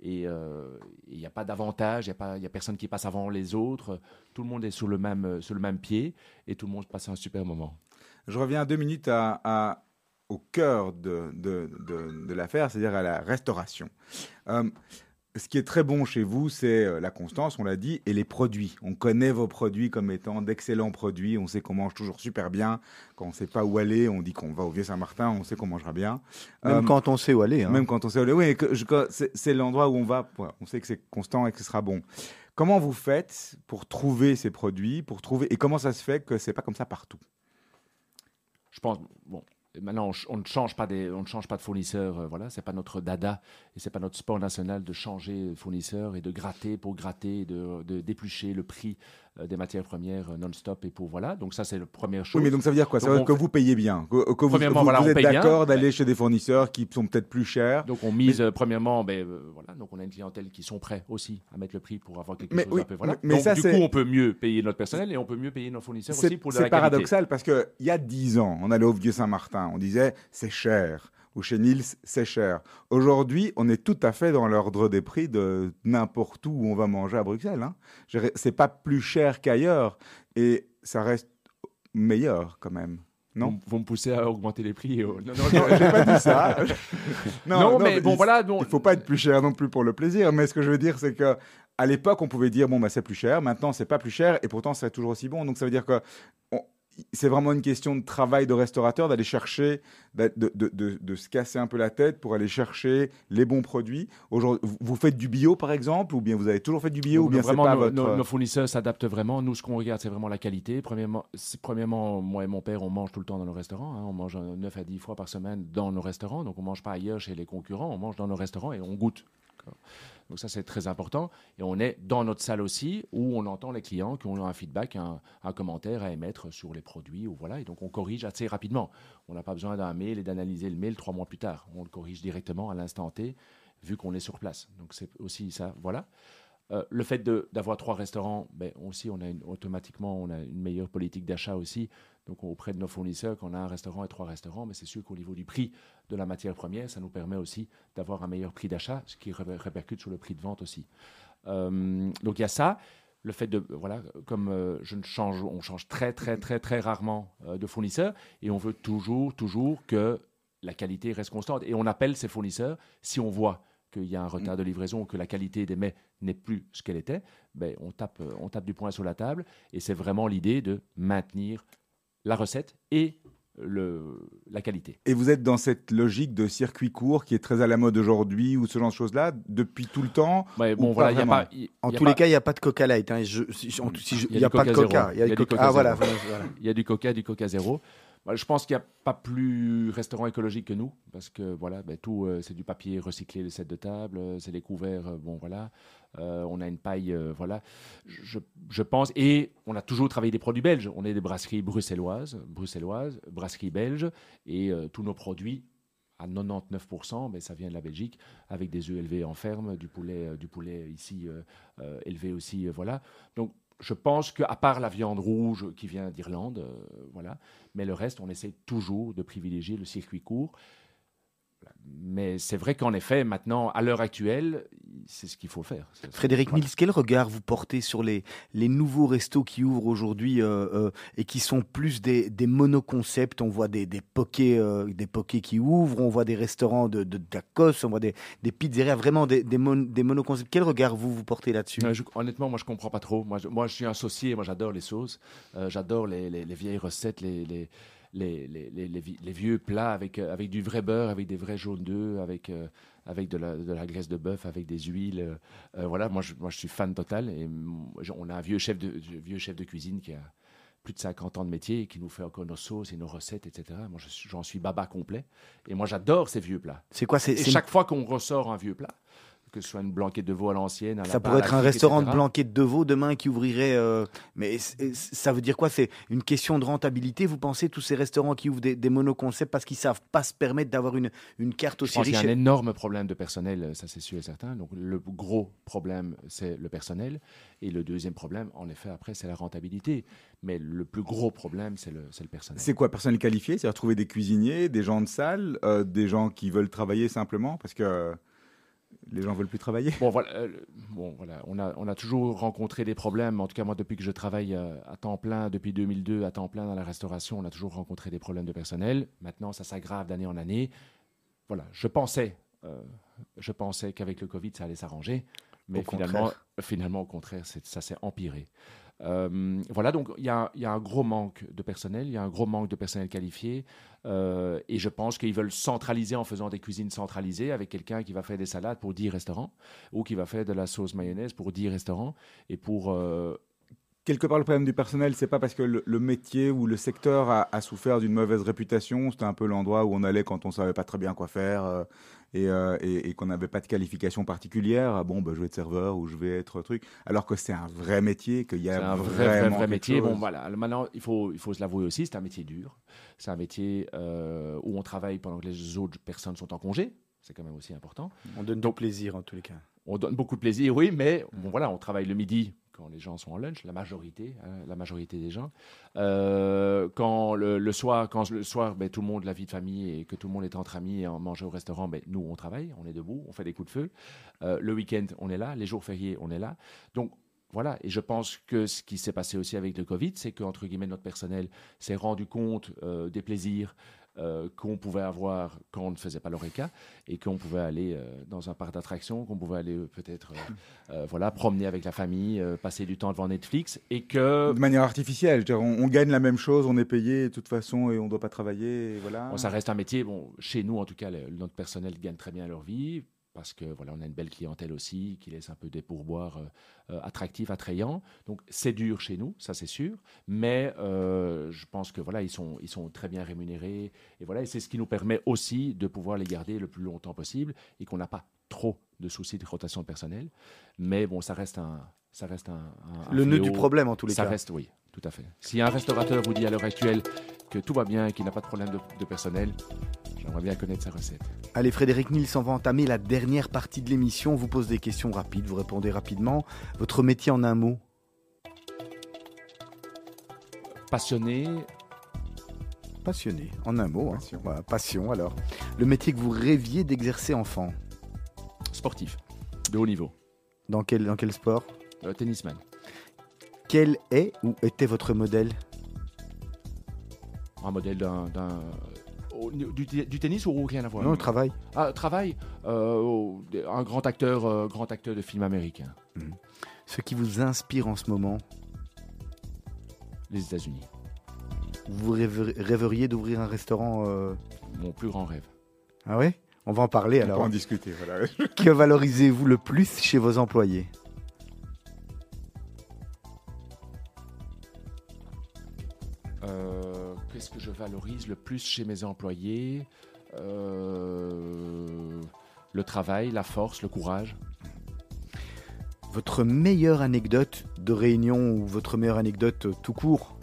Et euh, il n'y a pas d'avantage, il n'y a, a, personne qui passe avant les autres. Tout le monde est sur le même, sur le même pied et tout le monde passe un super moment. Je reviens deux minutes au cœur de, de, de, de l'affaire, c'est-à-dire à la restauration. Euh, ce qui est très bon chez vous, c'est euh, la constance, on l'a dit, et les produits. On connaît vos produits comme étant d'excellents produits. On sait qu'on mange toujours super bien. Quand on ne sait pas où aller, on dit qu'on va au Vieux-Saint-Martin, on sait qu'on mangera bien. Même euh, quand on sait où aller. Hein. Même quand on sait où aller. Oui, c'est l'endroit où on va. On sait que c'est constant et que ce sera bon. Comment vous faites pour trouver ces produits, pour trouver et comment ça se fait que c'est pas comme ça partout? Je pense, bon, Maintenant, on, ne change pas des, on ne change pas de fournisseur. Euh, voilà, c'est pas notre dada et c'est pas notre sport national de changer de fournisseur et de gratter pour gratter, de, déplucher le prix euh, des matières premières euh, non-stop et pour voilà. Donc ça c'est la première chose. Oui, mais donc ça veut dire quoi? Ça veut dire que vous payez bien, que, vous, êtes d'accord d'aller chez des fournisseurs qui sont peut-être plus chers. Donc on mise premièrement, ben voilà, donc on a une clientèle qui sont prêts aussi à mettre le prix pour avoir quelque chose un peu voilà. Mais, donc ça, du coup on peut mieux payer notre personnel et on peut mieux payer nos fournisseurs aussi pour de la C'est paradoxal parce que il y a dix ans, on allait au Vieux Saint-Martin, on disait c'est cher ou chez Niels, c'est cher. Aujourd'hui, on est tout à fait dans l'ordre des prix de n'importe où on va manger à Bruxelles. Hein. C'est pas plus cher qu'ailleurs et ça reste meilleur quand même. Non? Vous me poussez à augmenter les prix. Non, non, non j'ai pas dit ça. non, mais, bon, voilà. Il faut pas être plus cher non plus pour le plaisir. Mais ce que je veux dire, c'est que à l'époque, on pouvait dire bon, bah, c'est plus cher. Maintenant, c'est pas plus cher et pourtant, c'est toujours aussi bon. Donc, ça veut dire que c'est vraiment une question de travail de restaurateur, d'aller chercher, de, se casser un peu la tête pour aller chercher les bons produits. Vous faites du bio, par exemple, ou bien vous avez toujours fait du bio, ou bien vraiment, pas nos, nos, fournisseurs s'adaptent vraiment. Nous, ce qu'on regarde, c'est vraiment la qualité. Premièrement, premièrement, moi et mon père, on mange tout le temps dans nos restaurants. Hein. On mange 9 à 10 fois par semaine dans nos restaurants. Donc, on mange pas ailleurs chez les concurrents. On mange dans nos restaurants et on goûte. Donc ça, c'est très important. Et on est dans notre salle aussi où on entend les clients qui ont un feedback, un, commentaire à émettre sur les produits. Ou voilà. Et donc on corrige assez rapidement. On n'a pas besoin d'un mail et d'analyser le mail trois mois plus tard. On le corrige directement à l'instant T, vu qu'on est sur place. Donc c'est aussi ça. Voilà. Euh, le fait d'avoir trois restaurants, ben, aussi, on a automatiquement une meilleure politique d'achat aussi. Donc auprès de nos fournisseurs, quand on a un restaurant et trois restaurants, mais c'est sûr qu'au niveau du prix de la matière première, ça nous permet aussi d'avoir un meilleur prix d'achat, ce qui répercute sur le prix de vente aussi. Euh, donc il y a ça. Le fait de, voilà, comme euh, je change, on change très, très, très, très rarement de fournisseur et on veut toujours, toujours que la qualité reste constante. Et on appelle ces fournisseurs si on voit qu'il y a un retard de livraison, que la qualité des mets n'est plus ce qu'elle était, ben, on, tape, euh, on tape du poing sur la table. Et c'est vraiment l'idée de maintenir la recette et le, la qualité. Et vous êtes dans cette logique de circuit court qui est très à la mode aujourd'hui ou ce genre de choses-là depuis tout le temps bon, voilà, y a pas, En tous les cas, il n'y a pas de Coca Light. Hein. il n'y a, pas de Coca. Il y a, du Coca. Ah, voilà, Il y a du Coca, du Coca zéro. Bah, je pense qu'il n'y a pas plus restaurant écologique que nous, parce que voilà, ben, tout, euh, c'est du papier recyclé, les sets de table, euh, c'est les couverts, euh, bon voilà, on a une paille, voilà, je, pense, et on a toujours travaillé des produits belges, on est des brasseries bruxelloises, bruxelloises, brasseries belges, et tous nos produits, à 99%, mais ça vient de la Belgique, avec des œufs élevés en ferme, du poulet, du poulet ici élevé aussi, voilà. Donc je pense qu'à part la viande rouge qui vient d'Irlande, euh, voilà, mais le reste, on essaie toujours de privilégier le circuit court. Mais c'est vrai qu'en effet, maintenant, à l'heure actuelle, c'est ce qu'il faut faire. Frédéric Mills, quel regard vous portez sur les, les nouveaux restos qui ouvrent aujourd'hui euh, euh, et qui sont plus des, des monoconcepts? On voit des, des pokés, euh, des pokés qui ouvrent, on voit des restaurants de, de tacos, on voit des, des pizzerias, vraiment des, des, des monoconcepts. Quel regard vous vous portez là-dessus? Honnêtement, moi je comprends pas trop. Moi je, moi, je suis associé, moi j'adore les sauces, j'adore les, les, les, vieilles recettes, les, les les, les, les, les, vieux plats avec, euh, avec du vrai beurre, avec des vrais jaunes d'œufs, avec, euh, avec de la, de la, graisse de bœuf, avec des huiles. Euh, voilà, moi je, moi je suis fan total. Et on a un vieux chef de, vieux chef de cuisine qui a plus de 50 ans de métier et qui nous fait encore nos sauces et nos recettes, etc. Moi, j'en suis baba complet. Et moi, j'adore ces vieux plats. C'est quoi Et chaque fois qu'on ressort un vieux plat, que ce soit une blanquette de veau à l'ancienne. Ça pourrait être un restaurant de blanquette de veau demain qui ouvrirait. Euh, mais ça veut dire quoi? C'est une question de rentabilité? Vous pensez tous ces restaurants qui ouvrent des, monoconcepts parce qu'ils savent pas se permettre d'avoir une, une carte aussi riche Il y a un énorme problème de personnel, ça c'est sûr et certain. Donc le gros problème, c'est le personnel. Et le deuxième problème, en effet, après, c'est la rentabilité. Mais le plus gros problème, c'est le, le, personnel. C'est quoi, personnel qualifié? C'est-à-dire trouver des cuisiniers, des gens de salle, euh, des gens qui veulent travailler simplement? Parce que les gens veulent plus travailler. Bon voilà, euh, bon voilà, on a on a toujours rencontré des problèmes. En tout cas moi depuis que je travaille euh, à temps plein depuis 2002 à temps plein dans la restauration, on a toujours rencontré des problèmes de personnel. Maintenant ça s'aggrave d'année en année. Voilà, je pensais euh, je pensais qu'avec le Covid ça allait s'arranger, mais finalement finalement au contraire ça s'est empiré. Euh, voilà, donc il y a, un gros manque de personnel, il y a un gros manque de personnel qualifié, euh, et je pense qu'ils veulent centraliser en faisant des cuisines centralisées avec quelqu'un qui va faire des salades pour 10 restaurants, ou qui va faire de la sauce mayonnaise pour 10 restaurants, et pour... Euh, Quelque part, le problème du personnel, c'est pas parce que le, métier ou le secteur a, souffert d'une mauvaise réputation. C'était un peu l'endroit où on allait quand on savait pas très bien quoi faire. Et, qu'on n'avait pas de qualification particulière, ah bon, bah, je vais être serveur ou je vais être truc, alors que c'est un vrai métier, qu'il y a un vrai, vrai, métier. Bon, voilà. Maintenant, il faut, il faut se l'avouer aussi, c'est un métier dur. C'est un métier euh, où on travaille pendant que les autres personnes sont en congé. C'est quand même aussi important. On donne donc plaisir en tous les cas. On donne beaucoup de plaisir, oui, mais bon, voilà, on travaille le midi quand les gens sont en lunch, la majorité, hein, la majorité des gens. Euh, quand le, soir, quand le soir, ben, tout le monde, la vie de famille et que tout le monde est entre amis et on mange au restaurant, ben, nous on travaille, on est debout, on fait des coups de feu. Euh, le week-end, on est là, les jours fériés, on est là. Donc voilà, et je pense que ce qui s'est passé aussi avec le Covid, c'est qu'entre guillemets, notre personnel s'est rendu compte euh, des plaisirs, euh, qu'on pouvait avoir quand on ne faisait pas l'ORECA et qu'on pouvait aller euh, dans un parc d'attractions, qu'on pouvait aller euh, peut-être voilà, promener avec la famille, passer du temps devant Netflix et que... De manière artificielle, on, gagne la même chose, on est payé de toute façon et on ne doit pas travailler. voilà. ça reste un métier, bon, chez nous en tout cas, notre personnel gagne très bien leur vie parce que voilà, on a une belle clientèle aussi qui laisse un peu des pourboires euh, euh, attractifs, attrayants. Donc c'est dur chez nous, ça c'est sûr, mais euh, je pense que voilà, ils sont ils sont très bien rémunérés et voilà, et c'est ce qui nous permet aussi de pouvoir les garder le plus longtemps possible et qu'on n'a pas trop de soucis de rotation de personnel. Mais bon, ça reste un ça reste un, le nœud du problème en tous les cas. Ça reste oui, tout à fait. Si un restaurateur vous dit à l'heure actuelle que tout va bien et qu'il n'a pas de problème de personnel, J'aimerais bien connaître sa recette. Allez, Frédéric Nils, on va entamer la dernière partie de l'émission. On vous pose des questions rapides, vous répondez rapidement. Votre métier en un mot Passionné. Passionné, en un mot. Hein. Passion. passion alors. Le métier que vous rêviez d'exercer enfant Sportif, de haut niveau. Dans quel, dans quel sport euh, Tennisman. Quel est ou était votre modèle? Un modèle d'un du, tennis ou rien à voir? Non, le travail. Ah, travail euh, Un grand acteur, euh, grand acteur de film américain. Mhm. Ce qui vous inspire en ce moment? Les États-Unis. Vous rêveriez d'ouvrir un restaurant euh, Mon plus grand rêve. Ah oui On va en parler alors. On va en discuter. Voilà. que valorisez-vous le plus chez vos employés? Qu'est-ce que je valorise le plus chez mes employés euh, Le travail, la force, le courage. Votre meilleure anecdote de réunion ou votre meilleure anecdote tout court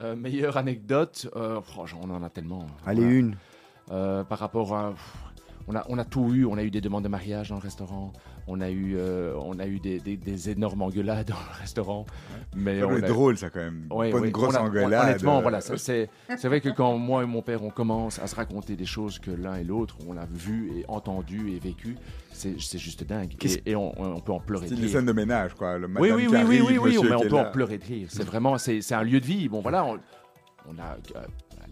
euh, Meilleure anecdote, euh, oh, on en a tellement. Allez, une. par rapport à. On a, on a tout eu. On a eu des demandes de mariage dans le restaurant. On a eu, euh, on a eu des, des, énormes engueulades dans le restaurant. Mais on drôle, ça, quand même. Ouais, pas une grosse engueulade. honnêtement, voilà. C'est vrai que quand moi et mon père, on commence à se raconter des choses que l'un et l'autre, on a vu et entendu et vécu, c'est juste dingue. Et, on, on, peut en pleurer C'est une scène de ménage, quoi. Le oui, oui, oui, oui, oui, oui, mais on peut en pleurer de rire. C'est vraiment, c'est un lieu de vie. Bon, voilà, on, on a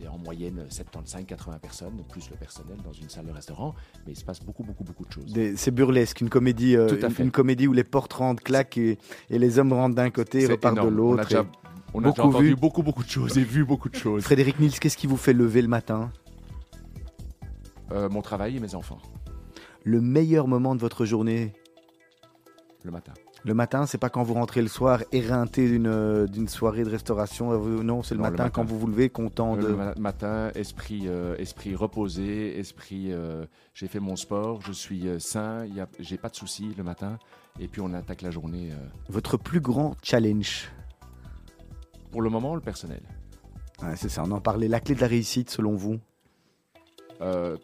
en moyenne 75-80 personnes, plus le personnel dans une salle de restaurant, mais il se passe beaucoup, beaucoup, beaucoup de choses. C'est burlesque, une comédie, euh, une, comédie où les portes rentrent, claquent et, les hommes rentrent d'un côté et repartent de l'autre. On a déjà, entendu beaucoup, beaucoup de choses et vu beaucoup de choses. Frédéric Nils, qu'est-ce qui vous fait lever le matin? Euh, Mon travail et mes enfants. Le meilleur moment de votre journée? Le matin. Le matin, c'est pas quand vous rentrez le soir éreinté d'une euh, d'une soirée de restauration. Euh, non, c'est le, matin, quand vous vous levez content de. Le matin, esprit euh, esprit reposé, esprit. j'ai fait mon sport, je suis sain, j'ai pas de soucis le matin, et puis on attaque la journée. Votre plus grand challenge? Pour le moment, le personnel. c'est ça. On en parlait. La clé de la réussite, selon vous?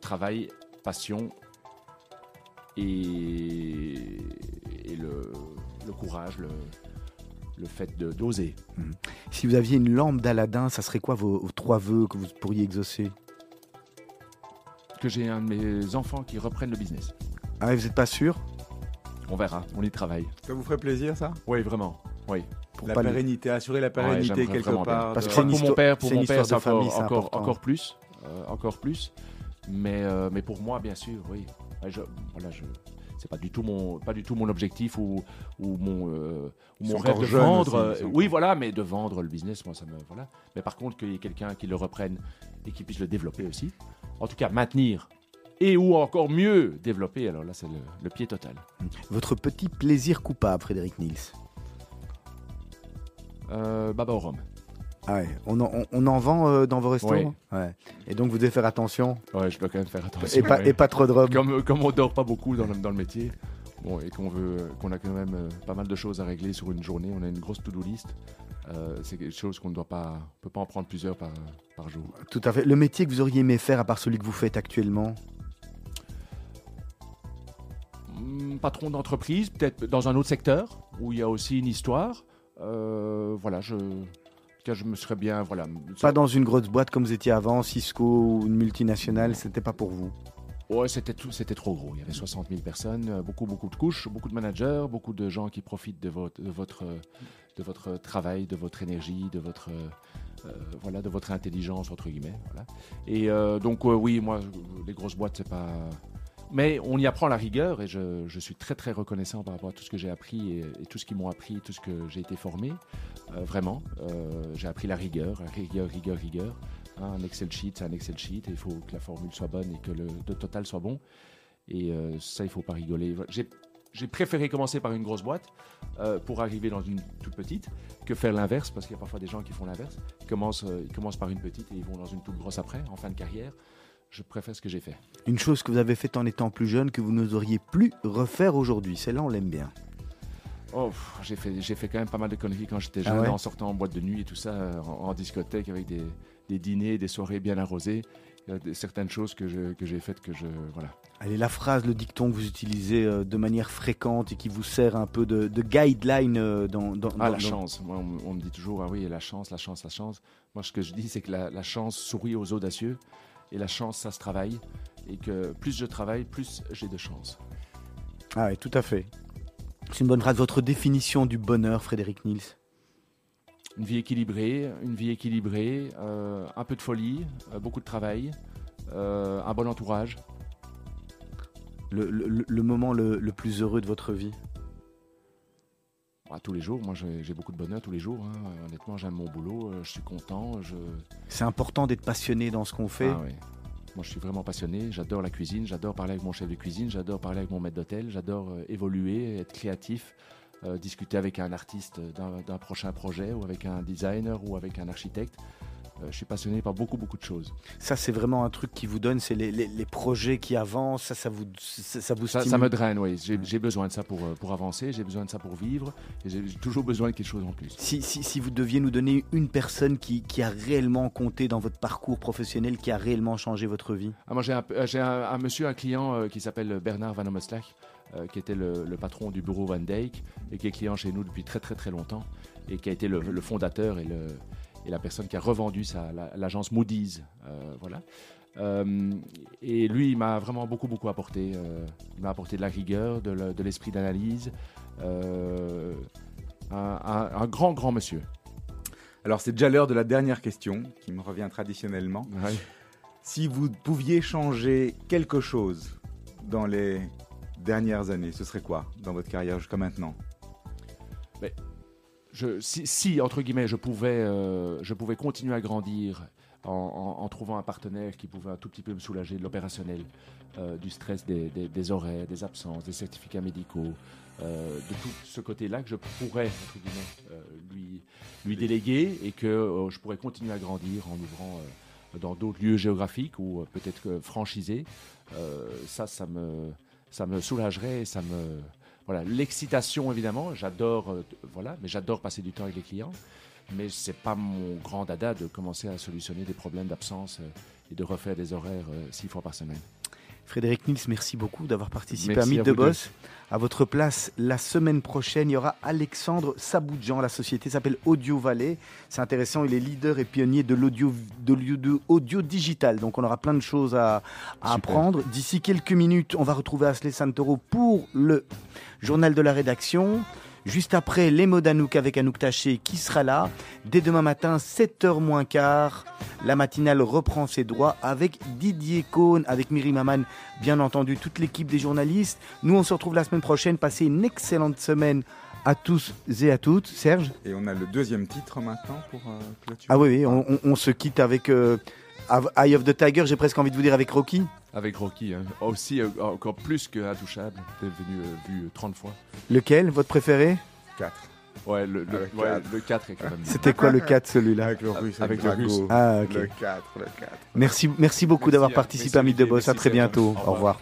Travail, passion et, et le le courage, le, le fait d'oser. Mhm. Si vous aviez une lampe d'Aladin, ça serait quoi vos, trois vœux que vous pourriez exaucer? Que j'ai un de mes enfants qui reprenne le business. Ah, vous n'êtes pas sûr? On verra, on y travaille. Ça vous ferait plaisir, ça? Oui, vraiment. Oui. Pour la pérennité, assurer la pérennité quelque part. Parce que pour mon père, pour mon père, c'est encore, encore, encore, plus, euh, encore plus. Mais, euh, mais pour moi, bien sûr, oui. Je, voilà, je, c'est pas du tout mon pas du tout mon objectif ou, ou mon euh, mon rêve de vendre euh, oui voilà mais de vendre le business moi ça me voilà. Mais par contre qu'il y ait quelqu'un qui le reprenne et qui puisse le développer aussi. En tout cas maintenir et ou encore mieux développer alors là c'est le, pied total. Votre petit plaisir coupable Frédéric Niels? Euh, Baba au Rhum ah on, en, vend euh, dans vos restaurants ouais. Et donc vous devez faire attention Ouais, je dois quand même faire attention. Et pas, trop de rhum comme, comme on dort pas beaucoup dans le, dans le métier, bon, et qu'on veut, qu'on a quand même euh, pas mal de choses à régler sur une journée, on a une grosse to-do list. Euh, c'est quelque chose qu'on ne doit pas, peut pas en prendre plusieurs par, par jour. Tout à fait. Le métier que vous auriez aimé faire à part celui que vous faites actuellement? Hmm, Patron d'entreprise, peut-être dans un autre secteur où il y a aussi une histoire. voilà, je, je me serais bien. Voilà. Pas dans une grosse boîte comme vous étiez avant, Cisco ou une multinationale, c'était pas pour vous? Ouais, c'était tout, c'était trop gros. Il y avait 60 000 personnes, euh, beaucoup, beaucoup de couches, beaucoup de managers, beaucoup de gens qui profitent de votre, de votre, de votre travail, de votre énergie, de votre, euh, voilà, de votre intelligence entre guillemets. Voilà. Et euh, donc oui, moi, les grosses boîtes, c'est pas, mais on y apprend la rigueur et je, suis très très reconnaissant par rapport à tout ce que j'ai appris et, tout ce qu'ils m'ont appris, tout ce que j'ai été formé. Euh, vraiment, euh, j'ai appris la rigueur, rigueur, rigueur, rigueur. Un Excel sheet, c'est un Excel sheet et il faut que la formule soit bonne et que le, total soit bon. Et euh, ça, il faut pas rigoler. J'ai préféré commencer par une grosse boîte pour arriver dans une toute petite que faire l'inverse, parce qu'il y a parfois des gens qui font l'inverse. Commencent, ils commencent par une petite et ils vont dans une toute grosse après, en fin de carrière je préfère ce que j'ai fait. Une chose que vous avez faite en étant plus jeune que vous n'oseriez plus refaire aujourd'hui, celle-là on l'aime bien. Oh, j'ai fait, j'ai fait quand même pas mal de conneries quand j'étais ah jeune, en sortant en boîte de nuit et tout ça, en, discothèque avec des, des, dîners, des soirées bien arrosées. Il y a certaines choses que, je, que j'ai faites que je. Voilà. Allez, la phrase, le dicton que vous utilisez euh, de manière fréquente et qui vous sert un peu de, de guideline euh, dans, dans, Ah, la chance. Moi, on, me dit toujours, ah oui, la chance, la chance, la chance. Moi, ce que je dis, c'est que la, la chance sourit aux audacieux. Et la chance, ça se travaille. Et que plus je travaille, plus j'ai de chance. Ah oui, tout à fait. C'est une bonne phrase. Votre définition du bonheur, Frédéric Niels? Une vie équilibrée, une vie équilibrée, euh, un peu de folie, euh, beaucoup de travail, euh, un bon entourage. Le, moment le, plus heureux de votre vie? Ah, tous les jours, moi j'ai beaucoup de bonheur tous les jours. Hein. Honnêtement, j'aime mon boulot, je suis content. Je... C'est important d'être passionné dans ce qu'on fait. Ah, oui. Moi, je suis vraiment passionné. J'adore la cuisine. J'adore parler avec mon chef de cuisine. J'adore parler avec mon maître d'hôtel. J'adore euh, évoluer, être créatif, euh, discuter avec un artiste d'un prochain projet ou avec un designer ou avec un architecte. Je suis passionné par beaucoup, beaucoup de choses. Ça, c'est vraiment un truc qui vous donne, c'est les, les, projets qui avancent, ça, ça vous, ça, vous ça, ça, me draine, oui. J'ai besoin de ça pour, pour avancer, j'ai besoin de ça pour vivre, et j'ai toujours besoin de quelque chose en plus. Si, si, si, vous deviez nous donner une personne qui, qui, a réellement compté dans votre parcours professionnel, qui a réellement changé votre vie? Ah, Moi, j'ai un, un, un, monsieur, un client qui s'appelle Bernard Van Omeslach, euh, qui était le, patron du bureau Van Dijk et qui est client chez nous depuis très très très longtemps et qui a été le, fondateur et, le, et, la personne qui a revendu l'agence Moody's. Euh, voilà. Euh, et lui, il m'a vraiment beaucoup beaucoup apporté. il m'a apporté de la rigueur, de l'esprit d'analyse. Un, grand grand monsieur. Alors c'est déjà l'heure de la dernière question qui me revient traditionnellement. Si vous pouviez changer quelque chose dans les dernières années, ce serait quoi dans votre carrière jusqu'à maintenant? Mais si, entre guillemets, je pouvais, euh, je pouvais continuer à grandir en, trouvant un partenaire qui pouvait un tout petit peu me soulager de l'opérationnel, euh, du stress des, horaires, des absences, des certificats médicaux, euh, de tout ce côté-là que je pourrais, entre guillemets, lui, lui déléguer et que je pourrais continuer à grandir en ouvrant dans d'autres lieux géographiques ou peut-être franchisés. ça, ça me ça me soulagerait, ça me voilà l'excitation évidemment, j'adore euh, voilà, mais j'adore passer du temps avec les clients, mais c'est pas mon grand dada de commencer à solutionner des problèmes d'absence euh, et de refaire des horaires euh, six fois par semaine. Frédéric Nils, merci beaucoup d'avoir participé à Mythe de Boss. À votre place, la semaine prochaine, il y aura Alexandre Saboudjan. La société s'appelle Audio Valley. C'est intéressant, il est leader et pionnier de l'audio audio digital. Donc on aura plein de choses à, apprendre. D'ici quelques minutes, on va retrouver Asley Santoro pour le journal de la rédaction. Juste après, les mots d'Anouk avec Anouk Taché qui sera là. Dès demain matin, 7h moins quart, la matinale reprend ses droits avec Didier Cohn, avec Miri Maman, bien entendu, toute l'équipe des journalistes. Nous, on se retrouve la semaine prochaine. Passez une excellente semaine à tous et à toutes. Serge? Et on a le deuxième titre maintenant pour euh, Ah oui, oui on, se quitte avec euh, Eye of the Tiger, j'ai presque envie de vous dire avec Rocky. Avec Rocky, hein. aussi euh, encore plus que Intouchable, t'es venu euh, vu 30 fois. Lequel, votre préféré? 4. Ouais, le, le, ouais, le 4 est quand même. C'était quoi le 4 celui-là? Avec le russe. Avec le russe. Ah, ok. Le 4, le 4. Merci, merci beaucoup d'avoir participé à Mythe de Boss. À très bientôt. Au revoir.